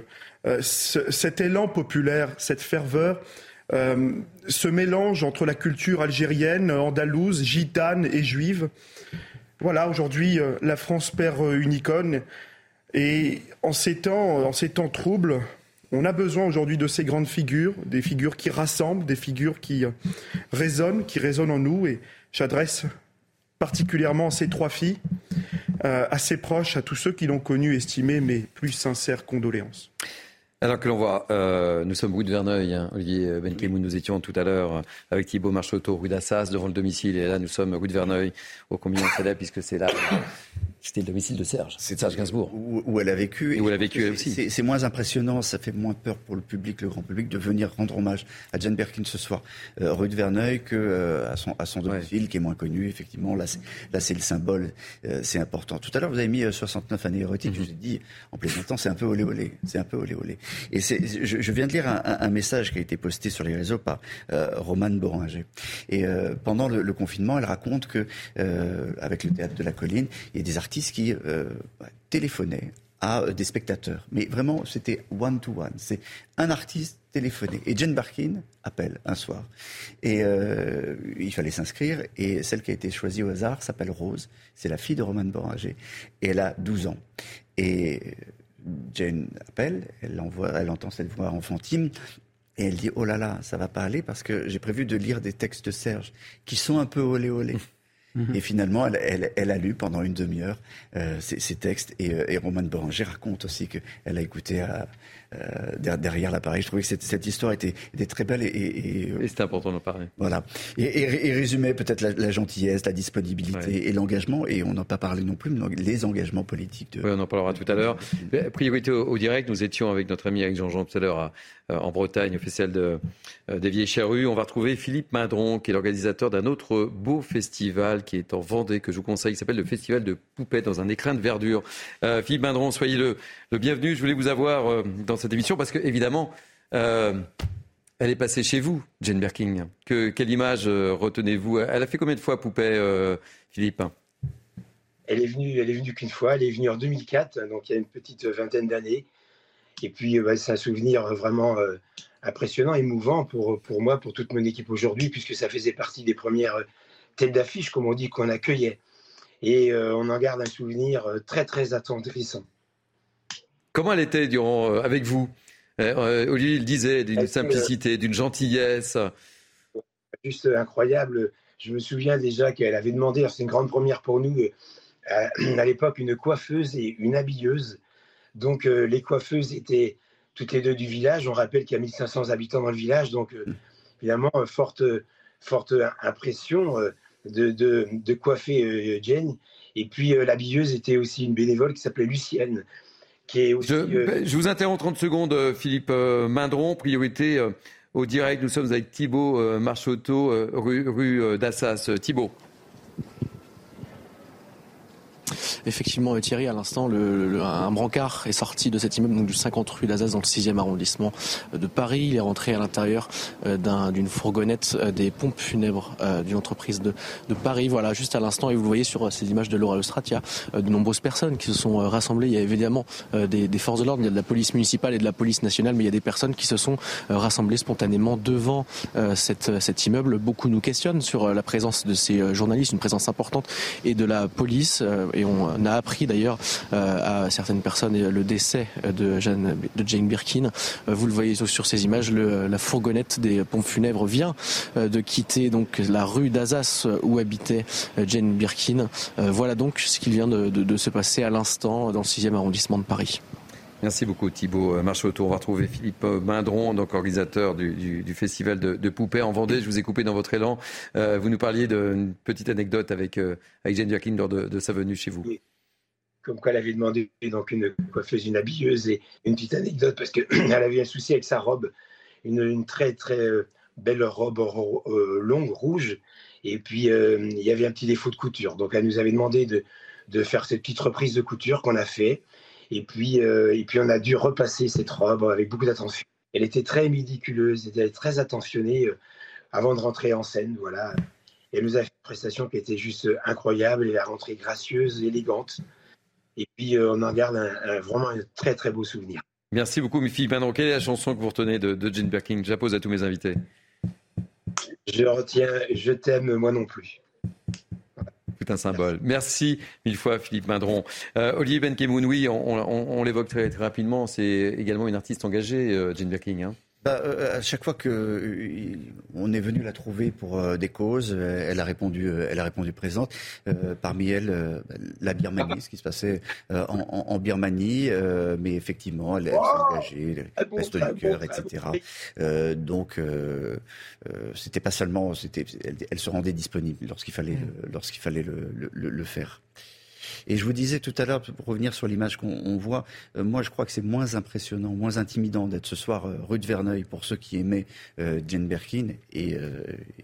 cet élan populaire, cette ferveur, ce mélange entre la culture algérienne, andalouse, gitane et juive. Voilà, aujourd'hui, euh, la France perd euh, une icône. Et en ces temps, en ces temps troubles, on a besoin aujourd'hui de ces grandes figures, des figures qui rassemblent, des figures qui euh, résonnent, qui résonnent en nous. Et j'adresse particulièrement à ces trois filles, à ses proches, à tous ceux qui l'ont connu, estimé mes plus sincères condoléances. Alors que l'on voit, nous sommes rue de Verneuil, hein, Olivier Benkemoun, nous étions tout à l'heure avec Thibault Marcheteau, rue d'Assas, devant le domicile, et là nous sommes rue de Verneuil, au combien célèbre, puisque c'est là c'était le domicile de Serge, c'est Serge Gainsbourg. Où, elle a vécu. Et où elle a vécu aussi. C'est moins impressionnant, ça fait moins peur pour le public, le grand public, de venir rendre hommage à Jane Birkin ce soir, euh, rue de Verneuil, que euh, à son, à son domicile, qui est moins connu, effectivement. Là, c'est le symbole, euh, c'est important. Tout à l'heure, vous avez mis 69 années érotiques, je vous ai dit, en plaisantant, c'est un peu olé olé. C'est un peu olé olé. Et je, je viens de lire un, un, message qui a été posté sur les réseaux par Romane Boringer. Et pendant le, le, confinement, elle raconte que, avec le théâtre de la colline, il y a des artistes qui euh, à euh, des spectateurs. Mais vraiment, c'était one-to-one. C'est un artiste téléphoné. Et Jane Barkin appelle un soir. Et euh, il fallait s'inscrire. Et celle qui a été choisie au hasard s'appelle Rose. C'est la fille de Roman Boranger. Et elle a 12 ans. Et Jane appelle, elle entend cette voix enfantine. Et elle dit, oh là là, ça va pas aller parce que j'ai prévu de lire des textes de Serge qui sont un peu olé olé. Mhm. Et finalement, elle, elle, a lu pendant une demi-heure euh, ces, textes. Et, euh, et Romane Boranger raconte aussi qu'elle a écouté à, euh, derrière l'appareil. Je trouvais que cette, cette histoire était, était, très belle et, et, et c'était important d'en parler. Voilà. Et, résumait peut-être la, gentillesse, la disponibilité et l'engagement. Et on n'a pas parlé non plus, mais les engagements politiques. De... Oui, on en parlera tout à l'heure. Priorité au, direct, nous étions avec notre ami avec Jean-Jean tout à l'heure en Bretagne, au festival de, des Vieilles Charrues. On va retrouver Philippe Mindron, qui est l'organisateur d'un autre beau festival qui est en Vendée, que je vous conseille, qui s'appelle le Festival de Poupées dans un écrin de verdure. Euh, Philippe Mindron, soyez le, bienvenu. Je voulais vous avoir euh, dans cette émission parce que, évidemment, euh, elle est passée chez vous, Jane Birkin. Que, quelle image euh, retenez-vous? Elle a fait combien de fois Poupée, Philippe? Elle est venue, venue qu'une fois. Elle est venue en 2004, donc il y a une petite vingtaine d'années. Et puis, bah, c'est un souvenir vraiment impressionnant, émouvant pour, pour moi, pour toute mon équipe aujourd'hui, puisque ça faisait partie des premières têtes d'affiche, comme on dit, qu'on accueillait. Et on en garde un souvenir très, très attendrissant. Comment elle était durant, avec vous? Olivier, il disait d'une simplicité, d'une gentillesse. Juste incroyable. Je me souviens déjà qu'elle avait demandé, c'est une grande première pour nous, à l'époque, une coiffeuse et une habilleuse. Donc, les coiffeuses étaient toutes les deux du village. On rappelle qu'il y a 1500 habitants dans le village, donc euh, évidemment, euh, forte, forte impression euh, de, de, coiffer Jane. Et puis l'habilleuse était aussi une bénévole qui s'appelait Lucienne. Qui est aussi, je, vous interromps 30 secondes, Philippe Mindron. Priorité au direct. Nous sommes avec Thibault Marchoteau, rue, rue d'Assas. Thibault. Effectivement, Thierry, à l'instant, un brancard est sorti de cet immeuble donc du 50 rue d'Azaz dans le 6e arrondissement de Paris. Il est rentré à l'intérieur euh, d'une fourgonnette euh, des pompes funèbres euh, d'une entreprise de, Paris. Voilà, juste à l'instant, et vous le voyez sur ces images de Laura Leustrat, il y a de nombreuses personnes qui se sont rassemblées. Il y a évidemment des, forces de l'ordre, il y a de la police municipale et de la police nationale, mais il y a des personnes qui se sont rassemblées spontanément devant cet immeuble. Beaucoup nous questionnent sur la présence de ces journalistes, une présence importante, et de la police. Et on on a appris d'ailleurs euh, à certaines personnes le décès de, de Jane Birkin. Euh, vous le voyez sur ces images, la fourgonnette des pompes funèbres vient euh, de quitter donc la rue d'Azas où habitait Jane Birkin. Voilà donc ce qui vient de, se passer à l'instant dans le 6e arrondissement de Paris. Merci beaucoup Thibault Marchoteau. On va retrouver Philippe Mindron, donc organisateur du, festival de, Poupée en Vendée. Je vous ai coupé dans votre élan. vous nous parliez d'une petite anecdote avec, avec Jane Birkin lors de, sa venue chez vous comme quoi elle avait demandé donc une coiffeuse, une habilleuse et une petite anecdote parce qu'elle avait un souci avec sa robe, une, très très euh, belle robe euh, longue rouge et puis euh, il y avait un petit défaut de couture. Donc elle nous avait demandé de, de faire cette petite reprise de couture qu'on a fait et puis et puis on a dû repasser cette robe avec beaucoup d'attention. Elle était très médiculeuse, elle était très attentionnée avant de rentrer en scène, voilà. elle nous a fait une prestation qui était juste incroyable, elle est rentrée gracieuse, élégante. Et puis, euh, on en garde vraiment un très, très beau souvenir. Merci beaucoup, Philippe Pendant Quelle est la chanson que vous retenez de, de Jane Birkin Je la pose à tous mes invités. Je retiens Je t'aime, moi non plus. Tout un symbole. Merci mille fois, Philippe Mindron. Euh, Olivier Benkemoun, oui, on, l'évoque très, rapidement. C'est également une artiste engagée, euh, Jane Birkin. Hein. Bah, euh, à chaque fois que euh, on est venu la trouver pour euh, des causes, elle a répondu, elle a répondu présente. parmi elles, la Birmanie, ce qui se passait en, Birmanie, mais effectivement, elle, s'est engagée, reste du cœur, etc. donc, c'était pas seulement, c'était, elle, se rendait disponible lorsqu'il fallait, mm. lorsqu'il fallait le faire. Et je vous disais tout à l'heure, pour revenir sur l'image qu'on voit, euh, moi je crois que c'est moins impressionnant, moins intimidant d'être ce soir euh, rue de Verneuil pour ceux qui aimaient euh, Jane Birkin et,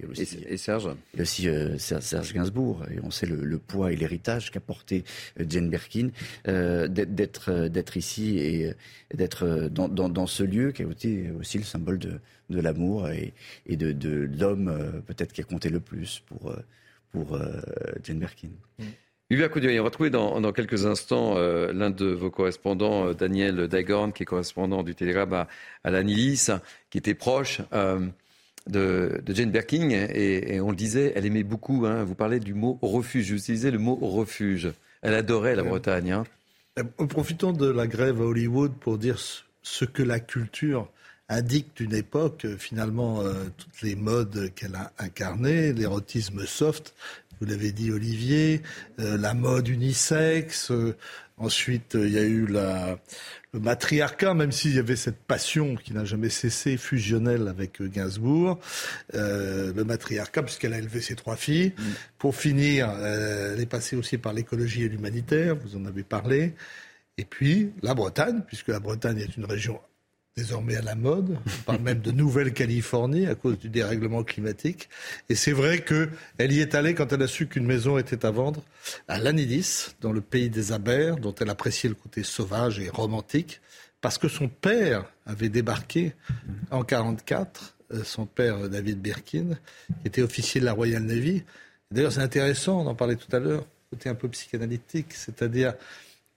aussi, et, Serge. Et aussi Serge Gainsbourg. Et on sait le, poids et l'héritage qu'a porté Jane Birkin, d'être ici et d'être dans, dans, ce lieu qui a été aussi le symbole de, de l'amour et, et de, de l'homme peut-être qui a compté le plus pour, pour Jane Birkin. Mm. Vivia on va trouver dans, quelques instants euh, l'un de vos correspondants, euh, Daniel Dagorn, qui est correspondant du Télégramme à, à l'Anilis, qui était proche euh, de, Jane Birkin. Et, on le disait, elle aimait beaucoup, hein, vous parlez du mot refuge, vous utilisez le mot refuge. Elle adorait la Bretagne. Hein. Profitons de la grève à Hollywood pour dire ce que la culture indique d'une époque, finalement, toutes les modes qu'elle a incarnées, l'érotisme soft, vous l'avez dit Olivier, euh, la mode unisexe. Euh, ensuite, euh, il y a eu la, le matriarcat, même s'il y avait cette passion qui n'a jamais cessé, fusionnelle avec Gainsbourg. le matriarcat, puisqu'elle a élevé ses trois filles. Mm. Pour finir, elle est passée aussi par l'écologie et l'humanitaire, vous en avez parlé. Et puis, la Bretagne, puisque la Bretagne est une région désormais à la mode. On parle même de Nouvelle-Californie à cause du dérèglement climatique. Et c'est vrai qu'elle y est allée quand elle a su qu'une maison était à vendre à Lanidis, dans le pays des Abers, dont elle appréciait le côté sauvage et romantique, parce que son père avait débarqué en 1944, euh, son père David Birkin, qui était officier de la Royal Navy. D'ailleurs, c'est intéressant, on en parlait tout à l'heure, côté un peu psychanalytique, c'est-à-dire,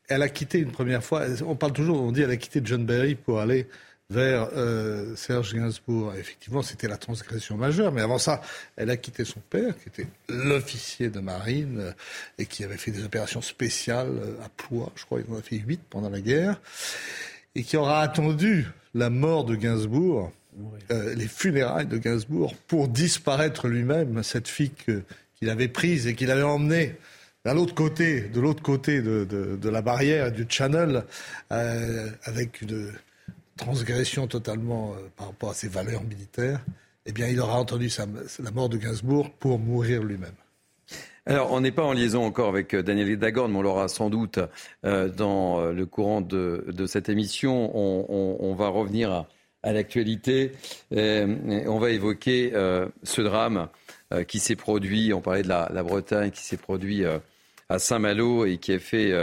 elle a quitté une première fois, on parle toujours, on dit elle a quitté John Barry pour aller vers euh, Serge Gainsbourg. Effectivement, c'était la transgression majeure, mais avant ça, elle a quitté son père, qui était l'officier de marine euh, et qui avait fait des opérations spéciales euh, à Ploie, je crois, il en a fait huit pendant la guerre, et qui aura attendu la mort de Gainsbourg, les funérailles de Gainsbourg, pour disparaître lui-même, cette fille qu'il avait prise et qu'il avait emmenée à l'autre côté, de l'autre côté de, de, la barrière du channel, avec une transgression totalement euh, par rapport à ses valeurs militaires, eh bien, il aura entendu la mort de Gainsbourg pour mourir lui-même. Alors, on n'est pas en liaison encore avec euh, Daniel Dagorn, mais on l'aura sans doute euh, dans le courant de, cette émission. On, va revenir à, l'actualité. on va évoquer ce drame qui s'est produit, on parlait de la, la Bretagne, qui s'est produit à Saint-Malo et qui a fait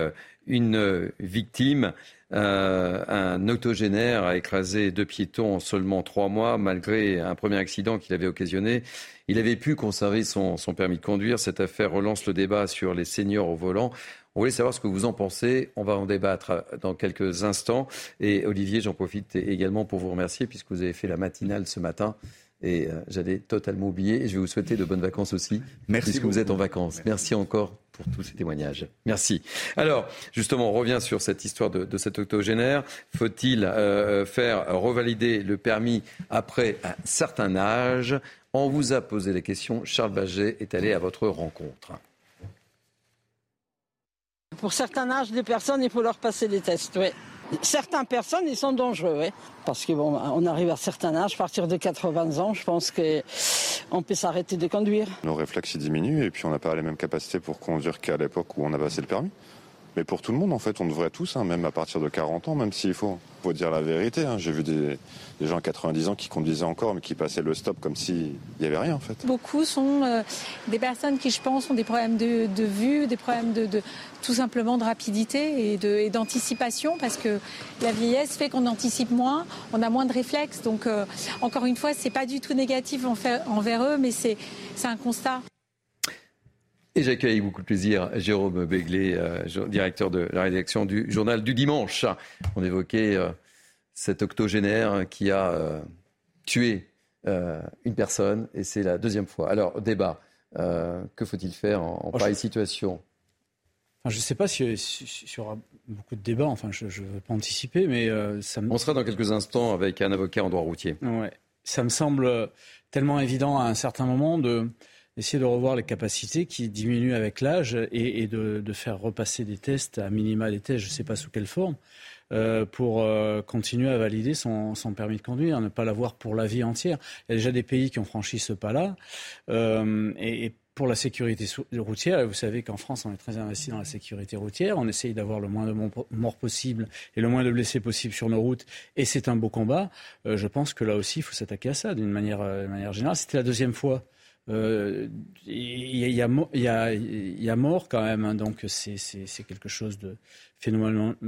une victime. Euh, un octogénaire a écrasé deux piétons en seulement trois mois, malgré un premier accident qu'il avait occasionné. Il avait pu conserver son, permis de conduire. Cette affaire relance le débat sur les seniors au volant. On voulait savoir ce que vous en pensez. On va en débattre dans quelques instants. Et Olivier, j'en profite également pour vous remercier puisque vous avez fait la matinale ce matin. Et euh, j'allais totalement oublier. Et je vais vous souhaiter de bonnes vacances aussi. Merci. Puisque vous êtes en vacances. Merci encore pour tous ces témoignages. Merci. Alors, justement, on revient sur cette histoire de, cet octogénaire. Faut-il euh, faire revalider le permis après un certain âge? On vous a posé la question. Charles Baget est allé à votre rencontre. Pour certains âges des personnes, il faut leur passer les tests, oui. Certaines personnes, ils sont dangereux, oui. Parce qu'on bon, on arrive à certain âge, à partir de 80 ans, je pense qu'on peut s'arrêter de conduire. Nos réflexes diminuent et puis on n'a pas les mêmes capacités pour conduire qu'à l'époque où on a passé le permis. Mais pour tout le monde, en fait, on devrait tous, hein, même à partir de 40 ans, même s'il faut. faut dire la vérité. Hein. J'ai vu des, gens à 90 ans qui conduisaient encore, mais qui passaient le stop comme s'il n'y avait rien, en fait. Beaucoup sont euh, des personnes qui, je pense, ont des problèmes de, vue, des problèmes de, tout simplement de rapidité et d'anticipation, parce que la vieillesse fait qu'on anticipe moins, on a moins de réflexes. Donc, euh, encore une fois, c'est pas du tout négatif envers eux, mais c'est un constat. Et j'accueille avec beaucoup de plaisir Jérôme Béglé, euh, directeur de la rédaction du journal du dimanche. On évoquait euh, cet octogénaire qui a euh, tué une personne et c'est la deuxième fois. Alors, débat, que faut-il faire en, oh, pareille situation? Je ne sais pas s'il y aura beaucoup de débats, enfin je ne veux pas anticiper, mais ça me... On sera dans quelques instants avec un avocat en droit routier. Ouais. Ça me semble tellement évident à un certain moment de, essayer de revoir les capacités qui diminuent avec l'âge et, de, faire repasser des tests, à minima des tests, je ne sais pas sous quelle forme, euh, pour euh, continuer à valider son, permis de conduire, ne pas l'avoir pour la vie entière. Il y a déjà des pays qui ont franchi ce pas-là. Euh, et, pour la sécurité routière, vous savez qu'en France, on est très investi dans la sécurité routière. On essaye d'avoir le moins de morts possible et le moins de blessés possible sur nos routes. Et c'est un beau combat. je pense que là aussi, il faut s'attaquer à ça d'une manière, manière générale. C'était la deuxième fois il y, a, mort quand même, hein, donc c'est quelque chose de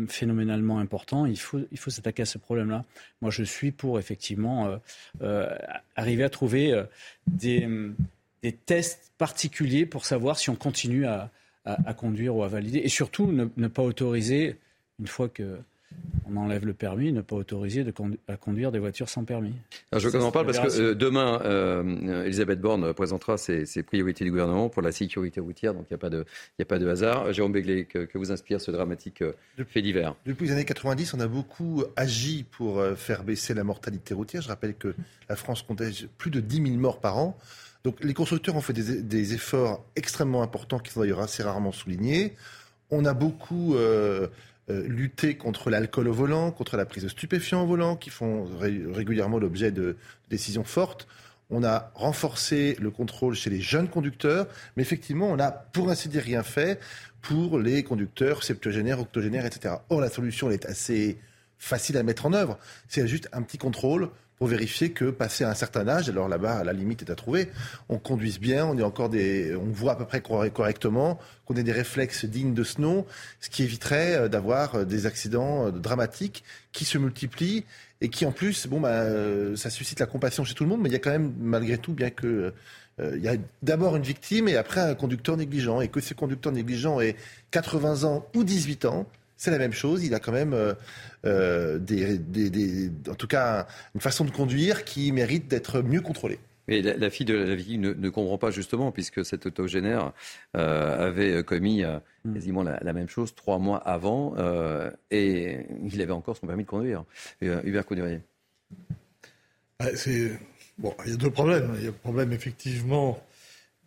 phénoménalement, important. Il faut, s'attaquer à ce problème-là. Moi, je suis pour effectivement euh, euh, arriver à trouver euh, des, tests particuliers pour savoir si on continue à, conduire ou à valider, et surtout ne pas autoriser une fois que on enlève le permis, ne pas autoriser de à conduire des voitures sans permis. Alors je en parle parce que euh, demain, euh, Elisabeth Borne présentera ses, priorités du gouvernement pour la sécurité routière, donc il n'y a, pas de, a pas de hasard. Jérôme Béglé, que, vous inspire ce dramatique euh, fait divers? Depuis les années 90, on a beaucoup agi pour faire baisser la mortalité routière. Je rappelle que la France comptait plus de 10 000 morts par an. Donc les constructeurs ont fait des, des efforts extrêmement importants qui sont d'ailleurs assez rarement soulignés. On a beaucoup euh, lutter contre l'alcool au volant, contre la prise de stupéfiants au volant, qui font régulièrement l'objet de décisions fortes. On a renforcé le contrôle chez les jeunes conducteurs, mais effectivement, on n'a pour ainsi dire rien fait pour les conducteurs septuagénaires, octogénaires, etc. Or, la solution, est assez facile à mettre en œuvre. C'est juste un petit contrôle pour vérifier que, passé un certain âge, alors là-bas, la limite est à trouver, on conduise bien, on est encore des, on voit à peu près correctement, qu'on ait des réflexes dignes de ce nom, ce qui éviterait euh, d'avoir euh, des accidents euh, dramatiques qui se multiplient et qui en plus, bon, bah, ça suscite la compassion chez tout le monde, mais il y a quand même, malgré tout, bien que il y a d'abord une victime et après un conducteur négligent, et que ce conducteur négligent ait 80 ans ou 18 ans, c'est la même chose. Il a quand même, des, en tout cas, une façon de conduire qui mérite d'être mieux contrôlée. Mais la, fille de la victime ne, comprend pas justement, puisque cet autogénaire euh, avait commis euh, mm. quasiment la, même chose trois mois avant, euh, et il avait encore son permis de conduire. Hubert Coudurier. Bon, il y a deux problèmes. Il y a le problème effectivement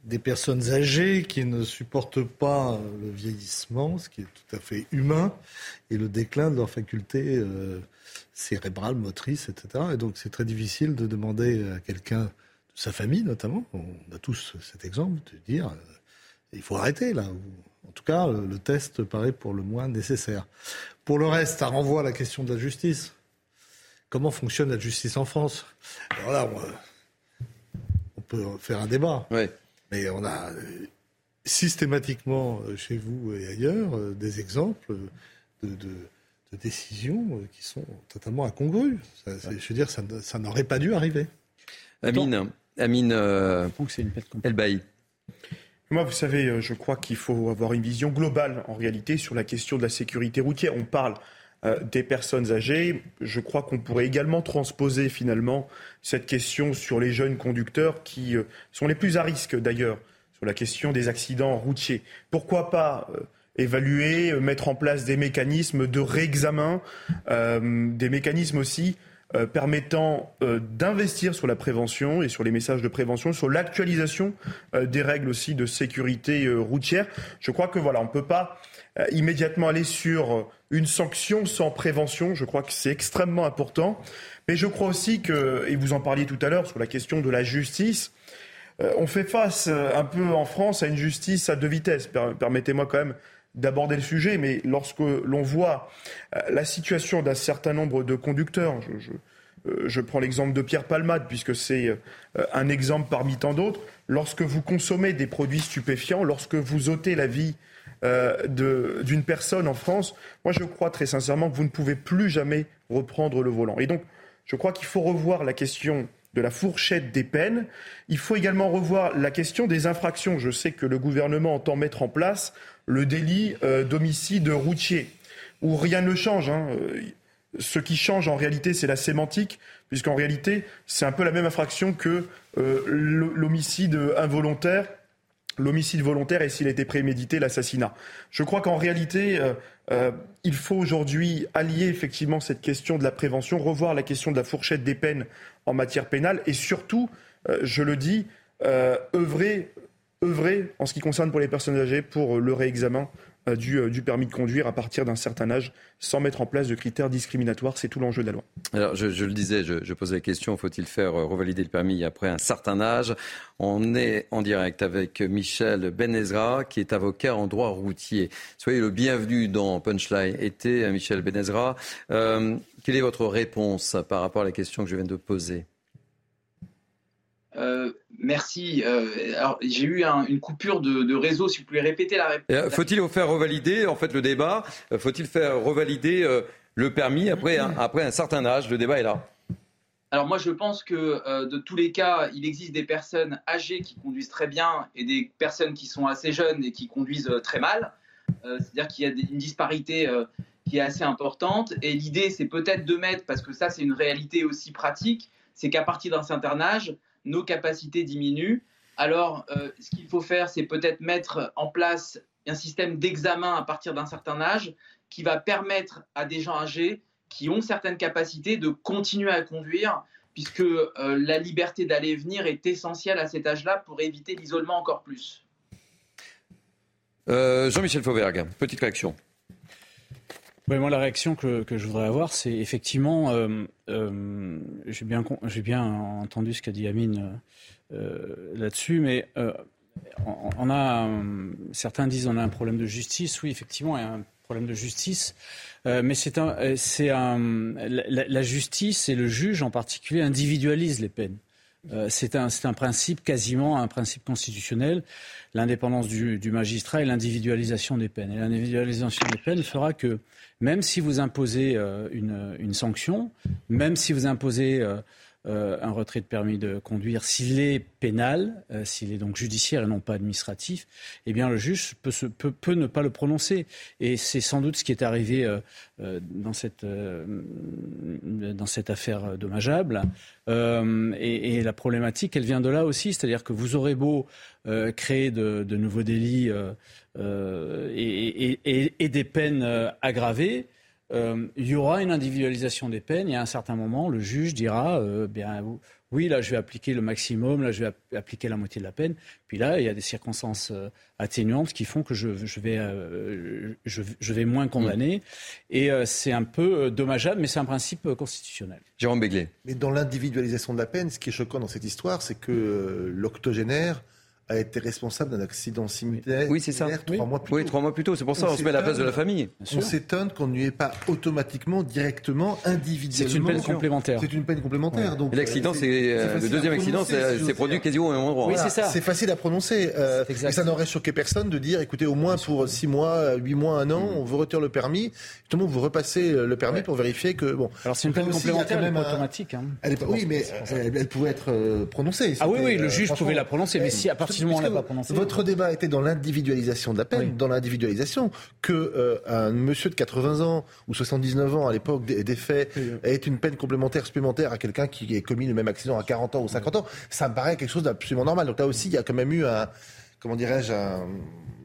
des personnes âgées qui ne supportent pas le vieillissement, ce qui est tout à fait humain, et le déclin de leurs facultés cérébrales, motrices, etc. Et donc c'est très difficile de demander à quelqu'un sa famille notamment, on a tous cet exemple, de dire euh, il faut arrêter là. En tout cas, le, test paraît pour le moins nécessaire. Pour le reste, ça renvoie à la question de la justice. Comment fonctionne la justice en France? Alors là, on, peut faire un débat. Mais on a euh, systématiquement euh, chez vous et ailleurs des exemples de, décisions qui sont totalement incongrues. je veux dire, ça, ça n'aurait pas dû arriver. Amine, Amine euh, Elbaï. Moi, vous savez, euh, je crois qu'il faut avoir une vision globale, en réalité, sur la question de la sécurité routière. On parle euh, des personnes âgées. Je crois qu'on pourrait également transposer, finalement, cette question sur les jeunes conducteurs qui sont les plus à risque, d'ailleurs, sur la question des accidents routiers. Pourquoi pas évaluer, mettre en place des mécanismes de réexamen, des mécanismes aussi euh, permettant euh, d'investir sur la prévention et sur les messages de prévention, sur l'actualisation euh, des règles aussi de sécurité routière. Je crois que voilà, on ne peut pas immédiatement aller sur une sanction sans prévention. Je crois que c'est extrêmement important. Mais je crois aussi que, et vous en parliez tout à l'heure sur la question de la justice, on fait face un peu en France à une justice à deux vitesses. Permettez-moi quand même d'aborder le sujet, mais lorsque l'on voit euh, la situation d'un certain nombre de conducteurs, euh, je, prends l'exemple de Pierre Palmade, puisque c'est euh, un exemple parmi tant d'autres, lorsque vous consommez des produits stupéfiants, lorsque vous ôtez la vie d'une personne en France, moi je crois très sincèrement que vous ne pouvez plus jamais reprendre le volant. Et donc, je crois qu'il faut revoir la question de la fourchette des peines. Il faut également revoir la question des infractions. Je sais que le gouvernement entend mettre en place le délit euh, d'homicide routier, où rien ne change. Hein. Euh, ce qui change en réalité, c'est la sémantique, puisqu'en réalité, c'est un peu la même infraction que euh, l'homicide involontaire, l'homicide volontaire et s'il était prémédité, l'assassinat. Je crois qu'en réalité, il faut aujourd'hui allier effectivement cette question de la prévention, revoir la question de la fourchette des peines en matière pénale et surtout, je le dis, œuvrer œuvrer en ce qui concerne pour les personnes âgées pour euh, le réexamen euh, euh, du, permis de conduire à partir d'un certain âge sans mettre en place de critères discriminatoires. C'est tout l'enjeu de la loi. Alors, je, le disais, je, posais la question, faut-il faire revalider le permis après un certain âge? On est en direct avec Michel Benezra, qui est avocat en droit routier. Soyez le bienvenu dans Punchline été, Michel Benezra. quelle est votre réponse par rapport à la question que je viens de poser? Euh, merci. Euh, alors, j'ai eu une coupure de, réseau. Si vous pouvez répéter la réponse. Euh, faut-il faire revalider, en fait, le débat Faut-il faire revalider le permis après un, après un certain âge? Le débat est là. Alors moi, je pense que de tous les cas, il existe des personnes âgées qui conduisent très bien et des personnes qui sont assez jeunes et qui conduisent très mal. C'est-à-dire qu'il y a une disparité qui est assez importante. Et l'idée, c'est peut-être de mettre, parce que ça, c'est une réalité aussi pratique, c'est qu'à partir d'un certain âge, nos capacités diminuent. Alors, euh, ce qu'il faut faire, c'est peut-être mettre en place un système d'examen à partir d'un certain âge qui va permettre à des gens âgés qui ont certaines capacités de continuer à conduire, puisque euh, la liberté d'aller et venir est essentielle à cet âge-là pour éviter l'isolement encore plus. Euh, Jean-Michel Fauvergue, petite réaction moi, la réaction que, je voudrais avoir, c'est effectivement, euh, euh, j'ai bien, entendu ce qu'a dit Amine euh, là-dessus, mais on, a, certains disent on a un problème de justice. Oui, effectivement, il y a un problème de justice, mais c'est un, c'est un, la, justice et le juge en particulier individualisent les peines. c'est un, un, principe quasiment un principe constitutionnel, l'indépendance du, du, magistrat et l'individualisation des peines. Et l'individualisation des peines fera que même si vous imposez une, une, sanction, même si vous imposez euh, un retrait de permis de conduire, s'il est pénal, euh, s'il est donc judiciaire et non pas administratif, eh bien le juge peut, peut, ne pas le prononcer. Et c'est sans doute ce qui est arrivé euh, dans, cette, affaire dommageable. Et, la problématique, elle vient de là aussi, c'est-à-dire que vous aurez beau créer de, nouveaux délits et, des peines aggravées. Euh, il y aura une individualisation des peines et à un certain moment, le juge dira euh, bien, oui, là, je vais appliquer le maximum, là, je vais appliquer la moitié de la peine. Puis là, il y a des circonstances euh, atténuantes qui font que je, vais, je, vais moins condamner. Et c'est un peu dommageable, mais c'est un principe constitutionnel. Jérôme Béglé. Mais dans l'individualisation de la peine, ce qui est choquant dans cette histoire, c'est que l'octogénaire a été responsable d'un accident similaire. Oui, c'est ça. Trois mois plus oui, trois mois plus tôt. C'est pour ça qu'on se met à la place de la famille. On s'étonne qu'on n'y ait pas automatiquement, directement, individuellement. C'est une peine complémentaire. C'est une peine complémentaire. Donc l'accident, c'est euh, le deuxième accident, c'est produit quasiment au même endroit. Oui, c'est ça. C'est facile à prononcer. Euh, et ça n'aurait choqué personne de dire, écoutez, au moins pour six mois, huit mois, un an, mm. on vous retire le permis. Justement, vous repassez le permis pour vérifier que bon. Alors c'est une peine complémentaire, même automatique. Hein. Oui, mais elle pouvait être euh, prononcée. Ah oui, oui, le juge pouvait la prononcer, mais si à partir on l'a pas. Votre débat était dans l'individualisation de la peine, dans l'individualisation, que euh, un monsieur de 80 ans ou 79 ans à l'époque des, faits ait une peine complémentaire supplémentaire à quelqu'un qui ait commis le même accident à 40 ans ou 50 ans, ça me paraît quelque chose d'absolument normal. Donc là aussi, il y a quand même eu un, comment dirais-je,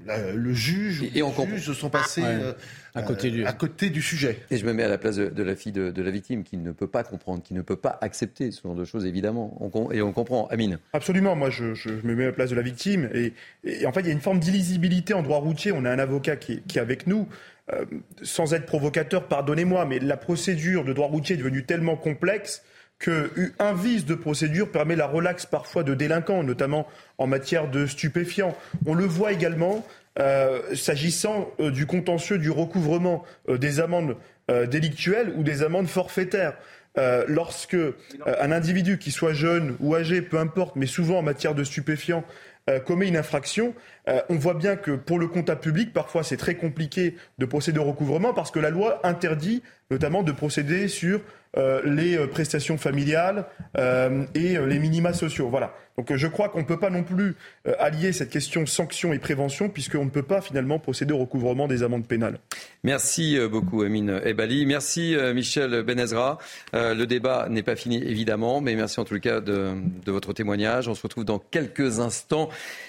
le juge et, ou les juges se sont passés euh, à, côté du... à côté du sujet. Et je me mets à la place de, la fille de, la victime qui ne peut pas comprendre, qui ne peut pas accepter ce genre de choses, évidemment. et on comprend. Amine. Absolument. Moi, je, me mets à la place de la victime. Et, en fait, il y a une forme d'illisibilité en droit routier. On a un avocat qui, est avec nous. Euh, sans être provocateur, pardonnez-moi, mais la procédure de droit routier est devenue tellement complexe qu'un vice de procédure permet la relaxe parfois de délinquants, notamment en matière de stupéfiants. On le voit également euh, s'agissant euh, du contentieux du recouvrement euh, des amendes délictuelles ou des amendes forfaitaires. lorsque un individu, qui soit jeune ou âgé, peu importe, mais souvent en matière de stupéfiants, commet une infraction, on voit bien que pour le comptable public, parfois c'est très compliqué de procéder au recouvrement parce que la loi interdit notamment de procéder sur euh, les euh, prestations familiales euh, et les minima sociaux. Voilà. Donc je crois qu'on ne peut pas non plus allier cette question sanction et prévention puisqu'on ne peut pas finalement procéder au recouvrement des amendes pénales. Merci beaucoup Amine Ebali. Merci Michel Benezra. le débat n'est pas fini évidemment, mais merci en tout cas de, votre témoignage. On se retrouve dans quelques instants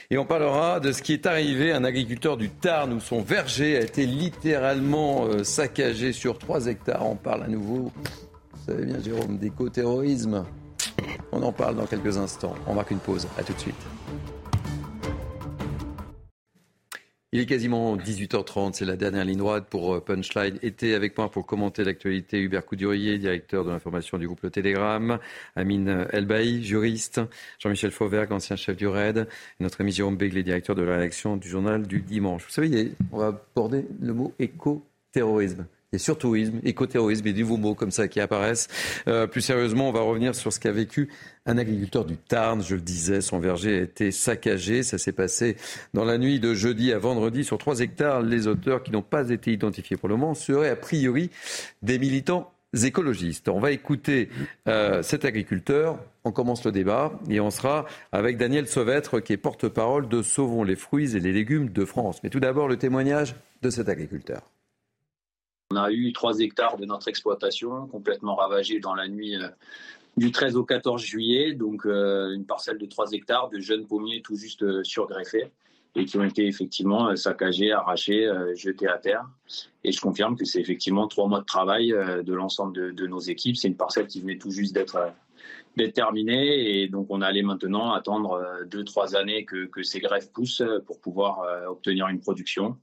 et on parlera de ce qui est arrivé à un agriculteur du Tarn où son verger a été littéralement saccagé sur 3 hectares. On parle à nouveau savez bien, Jérôme, d'éco-terrorisme. On en parle dans quelques instants. On marque une pause. À tout de suite. Il est quasiment 18h30, c'est la dernière ligne droite pour euh, Punchline. Était avec moi pour commenter l'actualité Hubert Coudurier, directeur de l'information du groupe Le Télégramme, Amine Elbaï, juriste, Jean-Michel Fauvergue, ancien chef du RAID, et notre ami Jérôme Begley, directeur de la rédaction du journal du dimanche. Vous savez, on va aborder le mot éco-terrorisme et sur tourisme, écoterrorisme et des nouveaux mots comme ça qui apparaissent. Euh, plus sérieusement, on va revenir sur ce qu'a vécu un agriculteur du Tarn. Je le disais, son verger a été saccagé. Ça s'est passé dans la nuit de jeudi à vendredi sur 3 hectares. Les auteurs qui n'ont pas été identifiés pour le moment seraient a priori des militants écologistes. On va écouter euh, cet agriculteur. On commence le débat et on sera avec Daniel Sauvetre qui est porte-parole de Sauvons les fruits et les légumes de France. Mais tout d'abord, le témoignage de cet agriculteur. On a eu 3 hectares de notre exploitation complètement ravagés dans la nuit euh, du 13 au 14 juillet. Donc, euh, une parcelle de 3 hectares de jeunes pommiers tout juste euh, surgreffés et qui ont été effectivement saccagés, arrachés, jetés à terre. Et je confirme que c'est effectivement trois mois de travail de l'ensemble de, nos équipes. C'est une parcelle qui venait tout juste d'être terminée et donc on allait maintenant attendre deux, trois années que, que ces greffes poussent pour pouvoir obtenir une production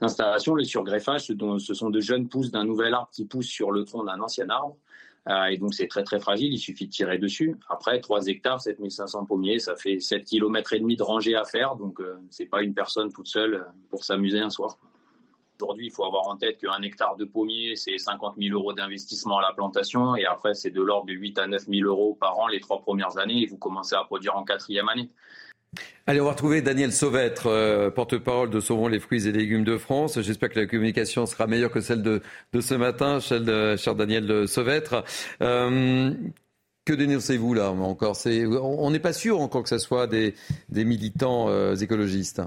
l'installation, le surgreffage, ce sont de jeunes pousses d'un nouvel arbre qui pousse sur le tronc d'un ancien arbre. Euh, et donc c'est très très fragile, il suffit de tirer dessus. Après, 3 hectares, 7500 pommiers, ça fait 7 km et demi de rangée à faire. Donc euh, c'est pas une personne toute seule pour s'amuser un soir. Aujourd'hui, il faut avoir en tête qu'un hectare de pommier, c'est 50 000 euros d'investissement à la plantation. Et après, c'est de l'ordre de 8 à 9 000 euros par an les trois premières années. Et vous commencez à produire en quatrième année. Allez, on va retrouver Daniel Sauvêtre, euh, porte-parole de Sauvons les fruits et légumes de France. J'espère que la communication sera meilleure que celle de, ce matin, cher, cher Daniel Sauvêtre. Euh, que dénoncez-vous là encore? On n'est pas sûr encore que ce soit des, militants euh, écologistes.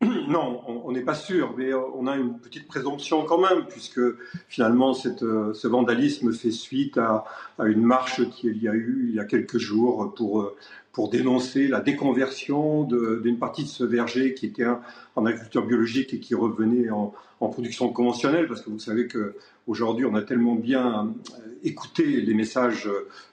Non, on n'est pas sûr, mais on a une petite présomption quand même, puisque finalement ce vandalisme fait suite à, à une marche qu'il y a eu il y a quelques jours pour pour dénoncer la déconversion d'une partie de ce verger qui était en agriculture biologique et qui revenait en, production conventionnelle, parce que vous savez qu'aujourd'hui, on a tellement bien euh, écouté les messages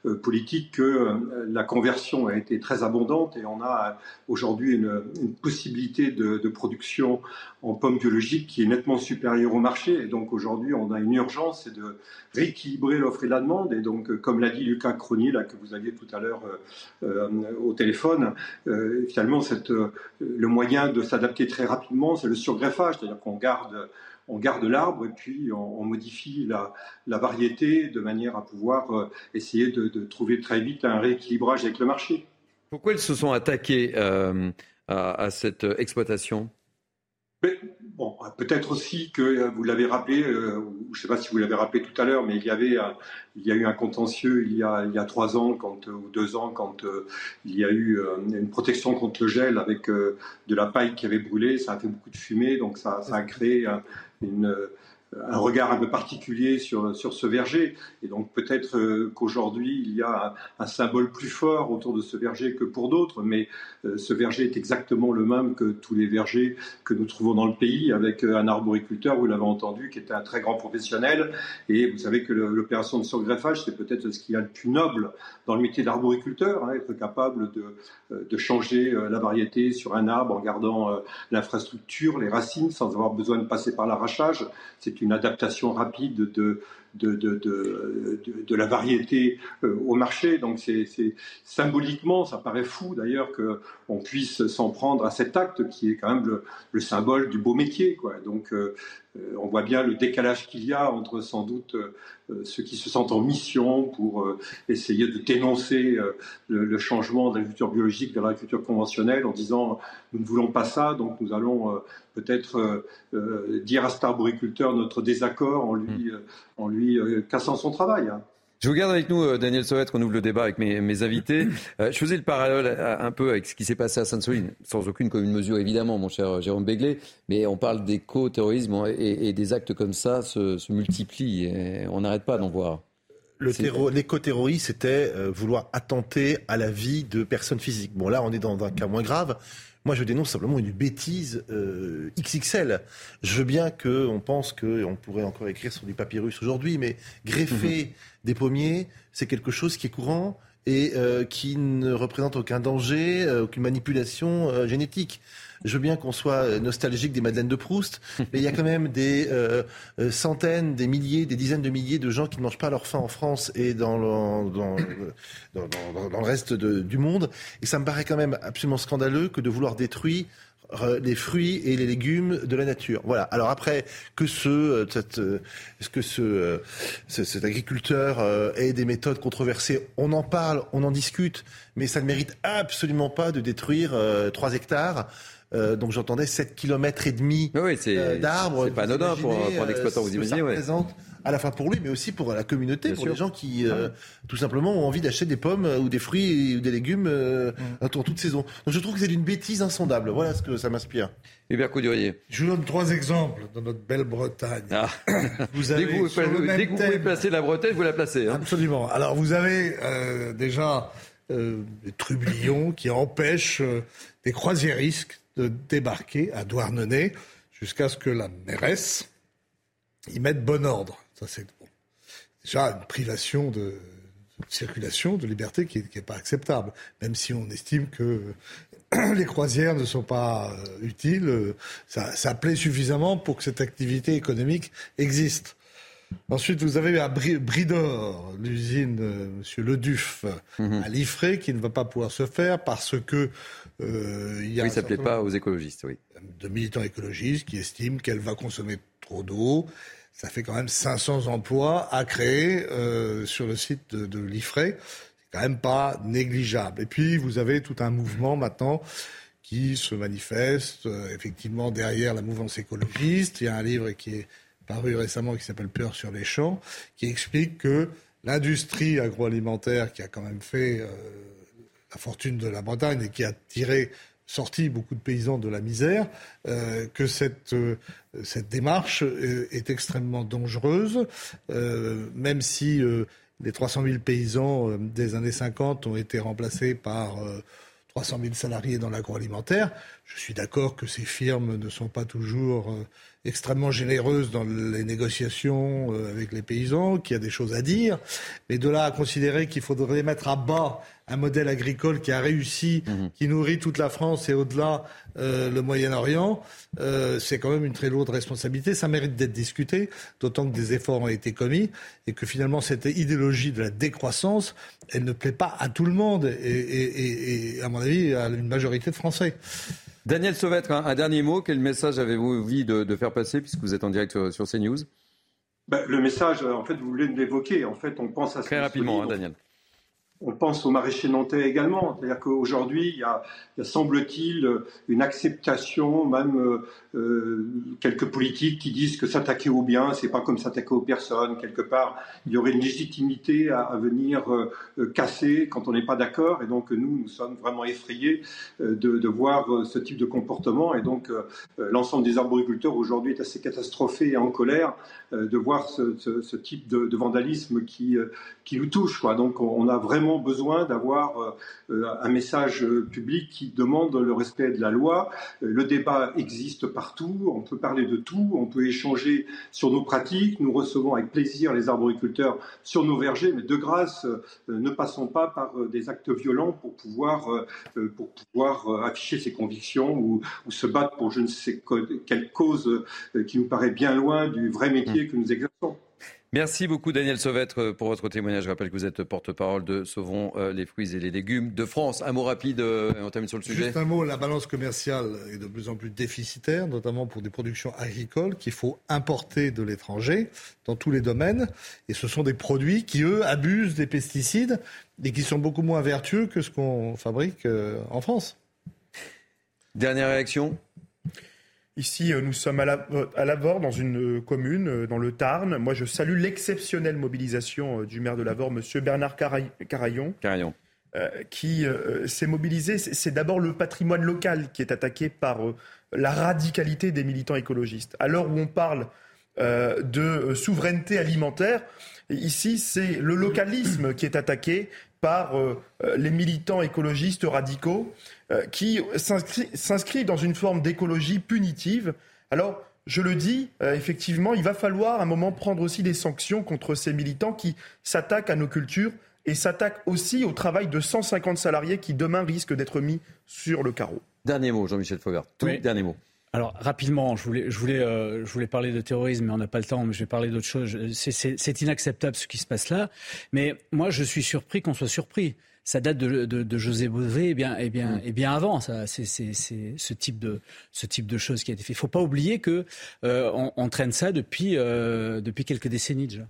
euh, politiques que euh, la conversion a été très abondante et on a aujourd'hui une, possibilité de, production en pommes biologiques qui est nettement supérieure au marché. Et donc aujourd'hui, on a une urgence, c'est de rééquilibrer l'offre et la demande. Et donc, comme l'a dit Lucas Crony, là, que vous aviez tout à l'heure au téléphone, finalement, le moyen de s'adapter très rapidement, c'est le surgreffage, c'est-à-dire qu'on garde on garde l'arbre et puis on, modifie la, variété de manière à pouvoir euh, essayer de, trouver très vite un rééquilibrage avec le marché. Pourquoi ils se sont attaqués euh, à, cette exploitation? Bon, peut-être aussi que euh, vous l'avez rappelé, je ne sais pas si vous l'avez rappelé tout à l'heure, mais il y avait, il y a eu un contentieux il y a, il y a trois ans quand, ou deux ans quand il y a eu une protection contre le gel avec de la paille qui avait brûlé, ça a fait beaucoup de fumée, donc ça, ça a créé une, un regard un peu particulier sur, sur ce verger. Et donc peut-être euh, qu'aujourd'hui, il y a un, symbole plus fort autour de ce verger que pour d'autres, mais euh, ce verger est exactement le même que tous les vergers que nous trouvons dans le pays, avec euh, un arboriculteur, vous l'avez entendu, qui était un très grand professionnel. Et vous savez que l'opération de surgreffage, c'est peut-être ce qu'il y a de plus noble dans le métier d'arboriculteur, hein, être capable de, de changer la variété sur un arbre en gardant l'infrastructure, les racines, sans avoir besoin de passer par l'arrachage. Une adaptation rapide de, la variété euh, au marché. Donc c'est symboliquement, ça paraît fou d'ailleurs qu'on puisse s'en prendre à cet acte qui est quand même le, symbole du beau métier. Quoi. Donc euh, on voit bien le décalage qu'il y a entre sans doute ceux qui se sentent en mission pour essayer de dénoncer le, changement de l'agriculture biologique vers l'agriculture conventionnelle en disant nous ne voulons pas ça, donc nous allons peut-être dire à cet arboriculteur notre désaccord en lui, hmm. en lui euh, cassant son travail. Je vous garde avec nous, euh, Daniel Sauvet, qu'on ouvre le débat avec mes, invités. Euh, je faisais le parallèle un peu avec ce qui s'est passé à Sainte-Soline, sans aucune commune mesure, évidemment, mon cher Jérôme Béglé, mais on parle d'éco-terrorisme et, des actes comme ça se, multiplient. Et on n'arrête pas d'en voir. L'éco-terrorisme, c'était vouloir attenter à la vie de personnes physiques. Bon, là, on est dans un cas moins grave. Moi, je dénonce simplement une bêtise euh, XXL. Je veux bien qu'on pense qu'on pourrait encore écrire sur du papyrus aujourd'hui, mais greffer mhm. Des pommiers, c'est quelque chose qui est courant et euh, qui ne représente aucun danger, euh, aucune manipulation génétique. Je veux bien qu'on soit nostalgique des Madeleines de Proust, mais il y a quand même des euh, euh, centaines, des milliers, des dizaines de milliers de gens qui ne mangent pas leur faim en France et dans le, dans, dans, le reste du monde. Et ça me paraît quand même absolument scandaleux que de vouloir détruire les fruits et les légumes de la nature. Voilà. Alors après, que ce, euh, cette, que ce, cet agriculteur ait des méthodes controversées, on en parle, on en discute, mais ça ne mérite absolument pas de détruire 3 hectares. Euh, donc j'entendais 7 km et demi euh, d'arbres. C'est pas anodin pour, pour un exploitant, vous imaginez. Ça représente à la fois pour lui, mais aussi pour la communauté, pour les gens qui, euh, tout simplement, ont envie d'acheter des pommes ou des fruits ou des légumes euh, mm. toute saison. Donc je trouve que c'est d'une bêtise insondable. Voilà ce que ça m'inspire. Hubert Coudurier. Je vous donne trois exemples dans notre belle Bretagne. Ah. Vous avez dès que vous, dès que vous pouvez placer la Bretagne, vous la placez. Hein. Absolument. Alors vous avez déjà des trublions qui empêchent des croisiéristes de débarquer à Douarnenez jusqu'à ce que la mairesse y mette bon ordre. Ça, c'est déjà une privation de, circulation, de liberté qui n'est pas acceptable, même si on estime que les croisières ne sont pas euh, utiles. Ça, ça plaît suffisamment pour que cette activité économique existe. Ensuite, vous avez à Bridor, l'usine euh, Monsieur Le Duf mhm. à Liffré, qui ne va pas pouvoir se faire parce que euh, il y a oui, ça ne plaît pas aux écologistes, oui. De militants écologistes qui estiment qu'elle va consommer trop d'eau. Ça fait quand même 500 emplois à créer euh, sur le site de, de Liffré. C'est quand même pas négligeable. Et puis, vous avez tout un mouvement maintenant qui se manifeste euh, effectivement derrière la mouvance écologiste. Il y a un livre qui est paru récemment qui s'appelle Peur sur les champs, qui explique que l'industrie agroalimentaire qui a quand même fait euh, la fortune de la Bretagne et qui a tiré sorti beaucoup de paysans de la misère, euh, que cette, euh, cette démarche est, extrêmement dangereuse, euh, même si les 300 000 paysans des années 50 ont été remplacés par 300 000 salariés dans l'agroalimentaire. Je suis d'accord que ces firmes ne sont pas toujours euh, extrêmement généreuses dans les négociations euh, avec les paysans, qu'il y a des choses à dire, mais de là à considérer qu'il faudrait mettre à bas un modèle agricole qui a réussi, mhm. qui nourrit toute la France et au-delà euh, le Moyen-Orient, euh, c'est quand même une très lourde responsabilité. Ça mérite d'être discuté, d'autant que des efforts ont été commis et que finalement cette idéologie de la décroissance, elle ne plaît pas à tout le monde et, à mon avis à une majorité de Français. Daniel Sauvetre, un, dernier mot. Quel message avez-vous envie de, faire passer puisque vous êtes en direct sur, CNews? Ben, Le message, en fait, vous voulez l'évoquer. En fait, on pense à Très rapidement, hein, Daniel. On pense aux maraîchers nantais également. C'est-à-dire qu'aujourd'hui, il y a, semble-t-il, une acceptation, même euh, euh, quelques politiques qui disent que s'attaquer aux biens, c'est pas comme s'attaquer aux personnes. Quelque part, il y aurait une légitimité à, venir euh, casser quand on n'est pas d'accord. Et donc, nous, nous sommes vraiment effrayés de, voir ce type de comportement. Et donc, l'ensemble des arboriculteurs aujourd'hui est assez catastrophé et en colère de voir ce, type de, vandalisme qui, qui nous touche. Donc, on a vraiment besoin d'avoir euh, un message public qui demande le respect de la loi. Euh, le débat existe partout, on peut parler de tout, on peut échanger sur nos pratiques. Nous recevons avec plaisir les arboriculteurs sur nos vergers, mais de grâce, euh, ne passons pas par des actes violents pour pouvoir, pour pouvoir afficher ses convictions ou, se battre pour je ne sais quelle cause qui nous paraît bien loin du vrai métier que nous exerçons. Merci beaucoup Daniel Sauvêtre euh, pour votre témoignage. Je rappelle que vous êtes porte-parole de Sauvons euh, les fruits et les légumes de France. Un mot rapide, euh, on termine sur le sujet. Juste un mot, la balance commerciale est de plus en plus déficitaire, notamment pour des productions agricoles qu'il faut importer de l'étranger dans tous les domaines. Et ce sont des produits qui, eux, abusent des pesticides et qui sont beaucoup moins vertueux que ce qu'on fabrique en France. Dernière réaction? Ici, euh, nous sommes à, la, euh, à Lavore, dans une euh, commune, dans le Tarn. Moi, je salue l'exceptionnelle mobilisation du maire de Lavore, M. Bernard. Caraillon. qui s'est mobilisé. C'est d'abord le patrimoine local qui est attaqué par la radicalité des militants écologistes. À l'heure où on parle de souveraineté alimentaire, ici, c'est le localisme qui est attaqué par les militants écologistes radicaux qui s'inscrit dans une forme d'écologie punitive. Alors, je le dis, euh, effectivement, il va falloir à un moment prendre aussi des sanctions contre ces militants qui s'attaquent à nos cultures et s'attaquent aussi au travail de 150 salariés qui demain risquent d'être mis sur le carreau. Dernier mot, Jean-Michel Fogart. Tout dernier mot. Alors rapidement, je voulais, je voulais, euh, je voulais parler de terrorisme, mais on n'a pas le temps. Mais je vais parler d'autre chose. C'est inacceptable ce qui se passe là. Mais moi, je suis surpris qu'on soit surpris ça date de, José Bové, et eh bien, et eh bien, mm. et eh bien avant. Ça, c'est, ce type de ce type de choses qui a été fait. Il faut pas oublier que euh, on, traîne ça depuis euh, depuis quelques décennies déjà.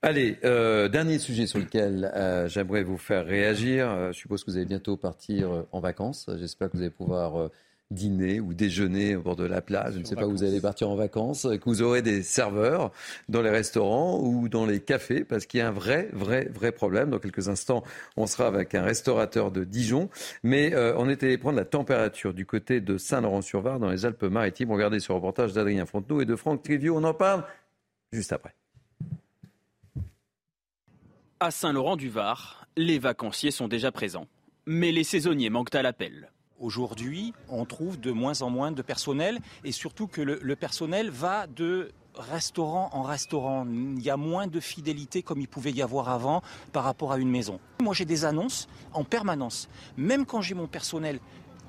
Allez, euh, dernier sujet sur lequel j'aimerais vous faire réagir. je suppose que vous allez bientôt partir en vacances. J'espère que vous allez pouvoir dîner ou déjeuner au bord de la plage, je ne sais pas où vous allez partir en vacances, que vous aurez des serveurs dans les restaurants ou dans les cafés, parce qu'il y a un vrai, vrai, vrai problème. Dans quelques instants, on sera avec un restaurateur de Dijon, mais euh, on était allé prendre la température du côté de Saint-Laurent-sur-Var, dans les Alpes-Maritimes. Regardez ce reportage d'Adrien Fontenot et de Franck Trivio. On en parle juste après. À Saint-Laurent-du-Var, les vacanciers sont déjà présents, mais les saisonniers manquent à l'appel. Aujourd'hui, on trouve de moins en moins de personnel et surtout que le, personnel va de restaurant en restaurant. Il y a moins de fidélité comme il pouvait y avoir avant par rapport à une maison. Moi, j'ai des annonces en permanence. Même quand j'ai mon personnel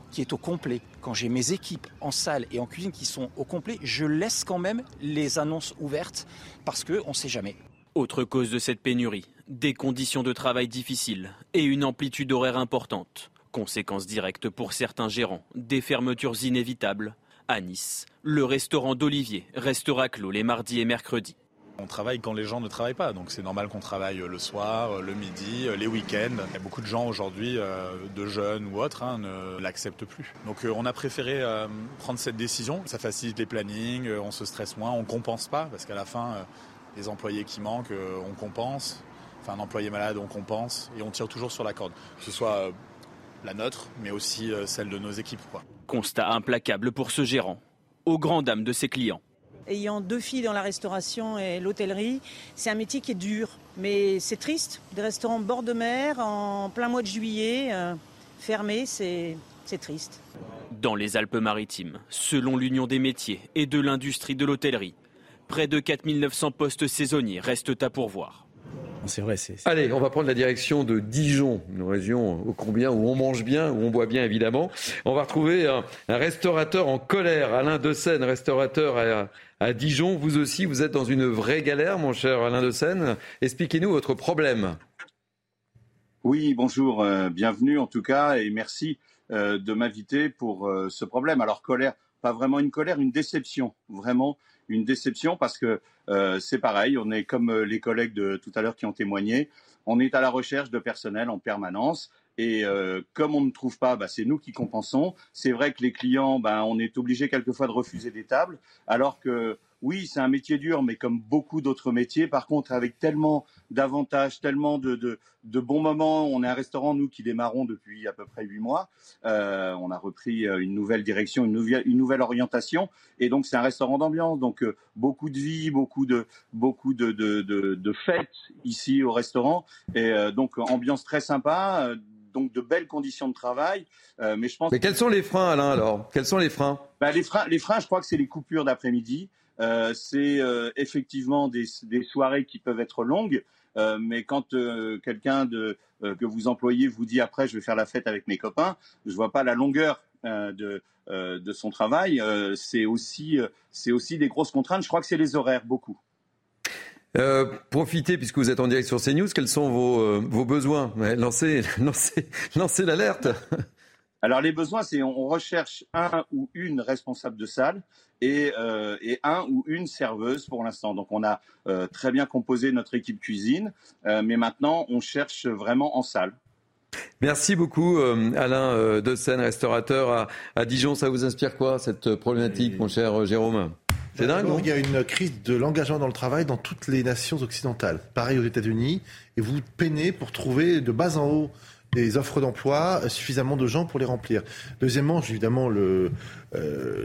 qui est au complet, quand j'ai mes équipes en salle et en cuisine qui sont au complet, je laisse quand même les annonces ouvertes parce qu'on ne sait jamais. Autre cause de cette pénurie, des conditions de travail difficiles et une amplitude horaire importante. Conséquence directe pour certains gérants, des fermetures inévitables. À Nice, le restaurant d'Olivier restera clos les mardis et mercredis. On travaille quand les gens ne travaillent pas, donc c'est normal qu'on travaille le soir, le midi, les week-ends. Beaucoup de gens aujourd'hui, euh, de jeunes ou autres, hein, ne l'acceptent plus. Donc euh, on a préféré euh, prendre cette décision. Ça facilite les plannings, on se stresse moins, on compense pas, parce qu'à la fin, les employés qui manquent, on compense. Enfin, un employé malade, on compense, et on tire toujours sur la corde. Que ce soit la nôtre, mais aussi celle de nos équipes. Constat implacable pour ce gérant, aux grand dames de ses clients ayant deux filles dans la restauration et l'hôtellerie, c'est un métier qui est dur. Mais c'est triste. Des restaurants bord de mer, en plein mois de juillet, euh, fermés, c'est triste. Dans les Alpes-Maritimes, selon l'Union des métiers et de l'industrie de l'hôtellerie, près de 4900 postes saisonniers restent à pourvoir. C'est vrai. c'est... Allez, on va prendre la direction de Dijon, une région au combien où on mange bien, où on boit bien évidemment. On va retrouver un, restaurateur en colère, Alain Seine, restaurateur à, à Dijon. Vous aussi, vous êtes dans une vraie galère, mon cher Alain de Seine. Expliquez-nous votre problème. Oui, bonjour, euh, bienvenue en tout cas et merci euh, de m'inviter pour euh, ce problème. Alors colère, pas vraiment une colère, une déception, vraiment une déception parce que c'est pareil, on est comme les collègues de tout à l'heure qui ont témoigné, on est à la recherche de personnel en permanence. Et comme on ne trouve pas, bah, c'est nous qui compensons. C'est vrai que les clients, bah, on est obligé quelquefois de refuser des tables, alors que oui, c'est un métier dur, mais comme beaucoup d'autres métiers, par contre, avec tellement d'avantages, tellement de, de, de, bons moments, on est un restaurant, nous, qui démarrons depuis à peu près huit mois. Euh, on a repris euh, une nouvelle direction, une nouvelle, une nouvelle orientation, et donc c'est un restaurant d'ambiance, donc euh, beaucoup de vie, beaucoup de, beaucoup de, de, de, fêtes ici au restaurant, et euh, donc ambiance très sympa. donc de belles conditions de travail, mais je pense. Mais quels sont les freins, Alain Alors, quels sont les freins? Bah, les freins, les freins, je crois que c'est les coupures d'après-midi. Euh, c'est euh, effectivement des, soirées qui peuvent être longues, euh, mais quand quelqu'un que vous employez vous dit après je vais faire la fête avec mes copains, je vois pas la longueur de, de son travail. c'est aussi, c'est aussi des grosses contraintes. Je crois que c'est les horaires beaucoup. profitez, puisque vous êtes en direct sur CNews, quels sont vos, vos besoins? Lancez, lancez, lancez l'alerte. Alors les besoins, c'est on recherche un ou une responsable de salle et, euh, et un ou une serveuse pour l'instant. Donc on a euh, très bien composé notre équipe cuisine, euh, mais maintenant on cherche vraiment en salle. Merci beaucoup Alain De Seine, restaurateur à, à, Dijon. Ça vous inspire quoi cette problématique, mon cher Jérôme? C'est dingue. Il y a une crise de l'engagement dans le travail dans toutes les nations occidentales. Pareil aux États-Unis. Et vous peinez pour trouver de bas en haut des offres d'emploi, suffisamment de gens pour les remplir. Deuxièmement, évidemment, euh,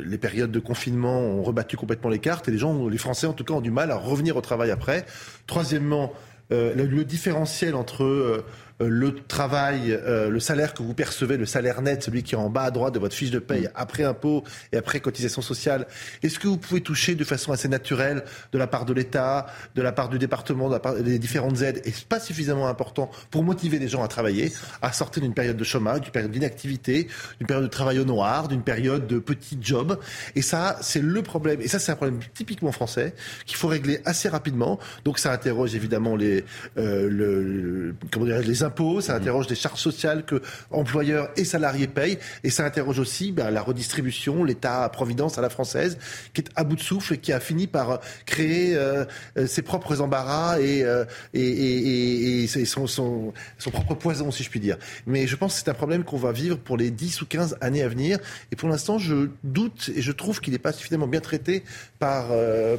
les périodes de confinement ont rebattu complètement les cartes et les gens, les Français en tout cas, ont du mal à revenir au travail après. Troisièmement, euh, le, différentiel entre euh, le travail, euh, le salaire que vous percevez, le salaire net, celui qui est en bas à droite de votre fiche de paye, mm. après impôt et après cotisation sociale, est-ce que vous pouvez toucher de façon assez naturelle de la part de l'État, de la part du département, de la part des différentes aides, et pas suffisamment important pour motiver les gens à travailler, à sortir d'une période de chômage, d'une période d'inactivité, d'une période de travail au noir, d'une période de petits jobs. Et ça, c'est le problème. Et ça, c'est un problème typiquement français qu'il faut régler assez rapidement. Donc ça interroge évidemment les, euh, le, comment dirais les impôts, ça interroge des charges sociales que employeurs et salariés payent, et ça interroge aussi ben, la redistribution, l'État-providence à la française, qui est à bout de souffle et qui a fini par créer euh, euh, ses propres embarras et, euh, et, et, et son, son, son, propre poison, si je puis dire. Mais je pense que c'est un problème qu'on va vivre pour les 10 ou 15 années à venir, et pour l'instant, je doute et je trouve qu'il n'est pas suffisamment bien traité par,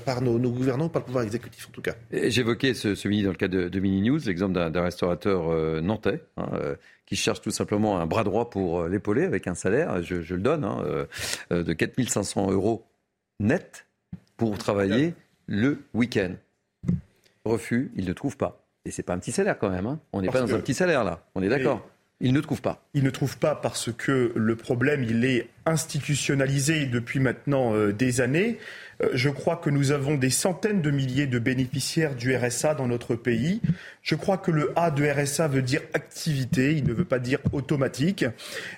par nos, nos, gouvernants, par le pouvoir exécutif en tout cas. J'évoquais ce, ce mini dans le de, de Mini News, l'exemple d'un restaurateur nantais, hein, euh, qui cherche tout simplement un bras droit pour euh, l'épauler avec un salaire, je, le donne, hein, euh, de 4500 euros net pour travailler le week-end. Refus, il ne trouve pas. Et c'est pas un petit salaire quand même. Hein. On n'est pas dans un petit salaire là. On est d'accord. Il ne trouve pas. Il ne trouve pas parce que le problème, il est institutionnalisé depuis maintenant euh, des années. Euh, je crois que nous avons des centaines de milliers de bénéficiaires du RSA dans notre pays. Je crois que le A de RSA veut dire activité, il ne veut pas dire automatique.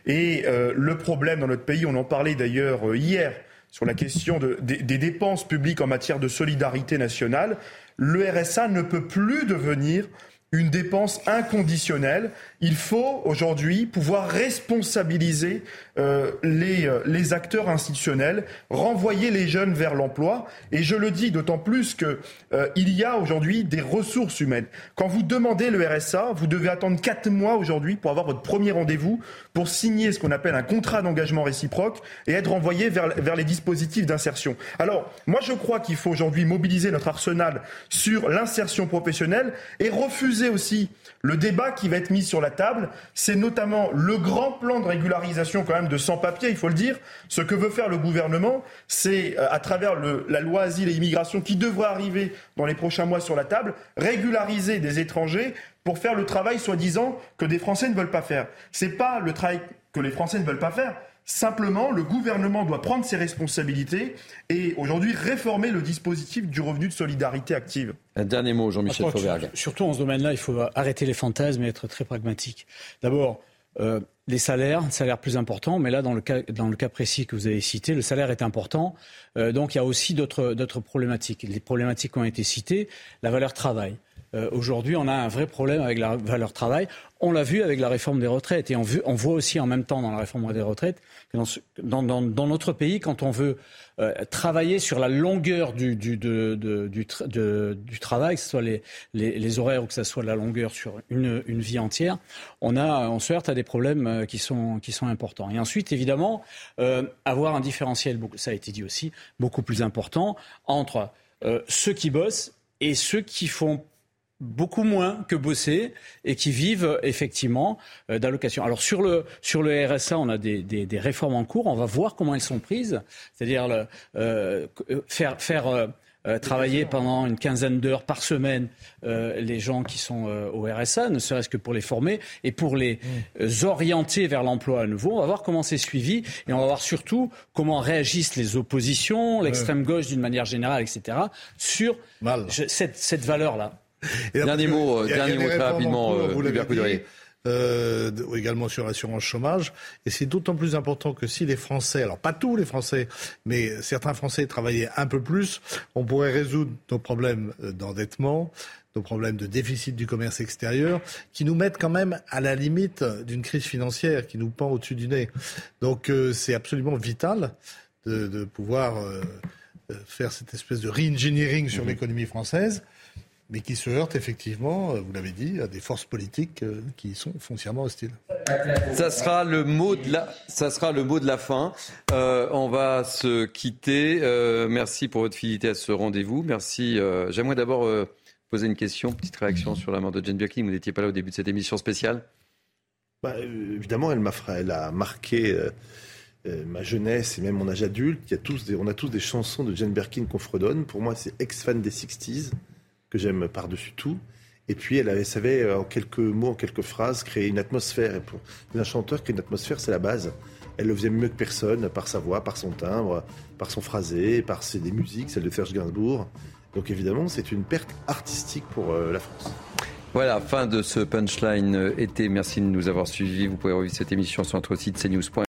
Et euh, le problème dans notre pays, on en parlait d'ailleurs hier sur la question de, des, des dépenses publiques en matière de solidarité nationale, le RSA ne peut plus devenir une dépense inconditionnelle. Il faut aujourd'hui pouvoir responsabiliser euh, les, euh, les acteurs institutionnels, renvoyer les jeunes vers l'emploi. Et je le dis d'autant plus que euh, il y a aujourd'hui des ressources humaines. Quand vous demandez le RSA, vous devez attendre quatre mois aujourd'hui pour avoir votre premier rendez-vous, pour signer ce qu'on appelle un contrat d'engagement réciproque et être renvoyé vers, vers les dispositifs d'insertion. Alors, moi, je crois qu'il faut aujourd'hui mobiliser notre arsenal sur l'insertion professionnelle et refuser aussi le débat qui va être mis sur la table. C'est notamment le grand plan de régularisation quand même de sans-papiers, il faut le dire. Ce que veut faire le gouvernement, c'est euh, à travers la loi asile et immigration qui devrait arriver dans les prochains mois sur la table, régulariser des étrangers pour faire le travail soi-disant que des Français ne veulent pas faire. C'est pas le travail que les Français ne veulent pas faire. Simplement, le gouvernement doit prendre ses responsabilités et aujourd'hui réformer le dispositif du revenu de solidarité active. Un dernier mot, Jean-Michel Fauvergue. Surtout en ce domaine-là, il faut arrêter les fantasmes et être très pragmatique. D'abord, euh, les salaires, salaires plus importants, mais là, dans le, cas, dans le cas précis que vous avez cité, le salaire est important. Euh, donc, il y a aussi d'autres problématiques. Les problématiques qui ont été citées, la valeur travail. Euh, Aujourd'hui, on a un vrai problème avec la valeur travail. On l'a vu avec la réforme des retraites et on, voit aussi en même temps dans la réforme des retraites que dans, notre pays, quand on veut euh, travailler sur la longueur du, travail, que ce soit les, horaires ou que ce soit la longueur sur une, vie entière, on, a, on se heurte à des problèmes euh, qui sont, importants. Et ensuite, évidemment, avoir un différentiel, ça a été dit aussi, beaucoup plus important entre ceux qui bossent et ceux qui font beaucoup moins que bosser et qui vivent effectivement euh, d'allocations. Alors sur le sur le RSA, on a des, des, des, réformes en cours. On va voir comment elles sont prises, c'est-à-dire euh, faire faire euh, travailler pendant une quinzaine d'heures par semaine euh, les gens qui sont euh, au RSA, ne serait-ce que pour les former et pour les mmh. orienter vers l'emploi à nouveau. On va voir comment c'est suivi et on va voir surtout comment réagissent les oppositions, l'extrême gauche d'une manière générale, etc. sur je, cette, cette valeur-là. Et dernier mot, euh, dernier mot très rapidement, cours, vous l'avez dit, euh, également sur l'assurance chômage. Et c'est d'autant plus important que si les Français, alors pas tous les Français, mais certains Français travaillaient un peu plus, on pourrait résoudre nos problèmes d'endettement, nos problèmes de déficit du commerce extérieur, qui nous mettent quand même à la limite d'une crise financière qui nous pend au-dessus du nez. Donc euh, c'est absolument vital de, de pouvoir euh, faire cette espèce de re-engineering sur mmh. l'économie française mais qui se heurte effectivement, vous l'avez dit, à des forces politiques qui sont foncièrement hostiles. Ça sera le mot de la, ça sera le mot de la fin. Euh, on va se quitter. Euh, merci pour votre fidélité à ce rendez-vous. Merci. Euh, J'aimerais d'abord euh, poser une question, petite réaction sur la mort de Jane Birkin. Vous n'étiez pas là au début de cette émission spéciale? Bah, évidemment, elle, m'a, elle a marqué ma jeunesse et même mon âge adulte. Il y a tous des, on a tous des chansons de Jane Birkin qu'on fredonne. Pour moi, c'est ex-fan des 60s que j'aime par-dessus tout. Et puis, elle, avait, savait, en quelques mots, en quelques phrases, créer une atmosphère. Et pour un chanteur, créer une atmosphère, c'est la base. Elle le faisait mieux que personne, par sa voix, par son timbre, par son phrasé, par ses des musiques, celle de Serge Gainsbourg. Donc évidemment, c'est une perte artistique pour euh, la France. Voilà, fin de ce punchline été. Merci de nous avoir suivis. Vous pouvez revivre cette émission sur notre site cnews.fr.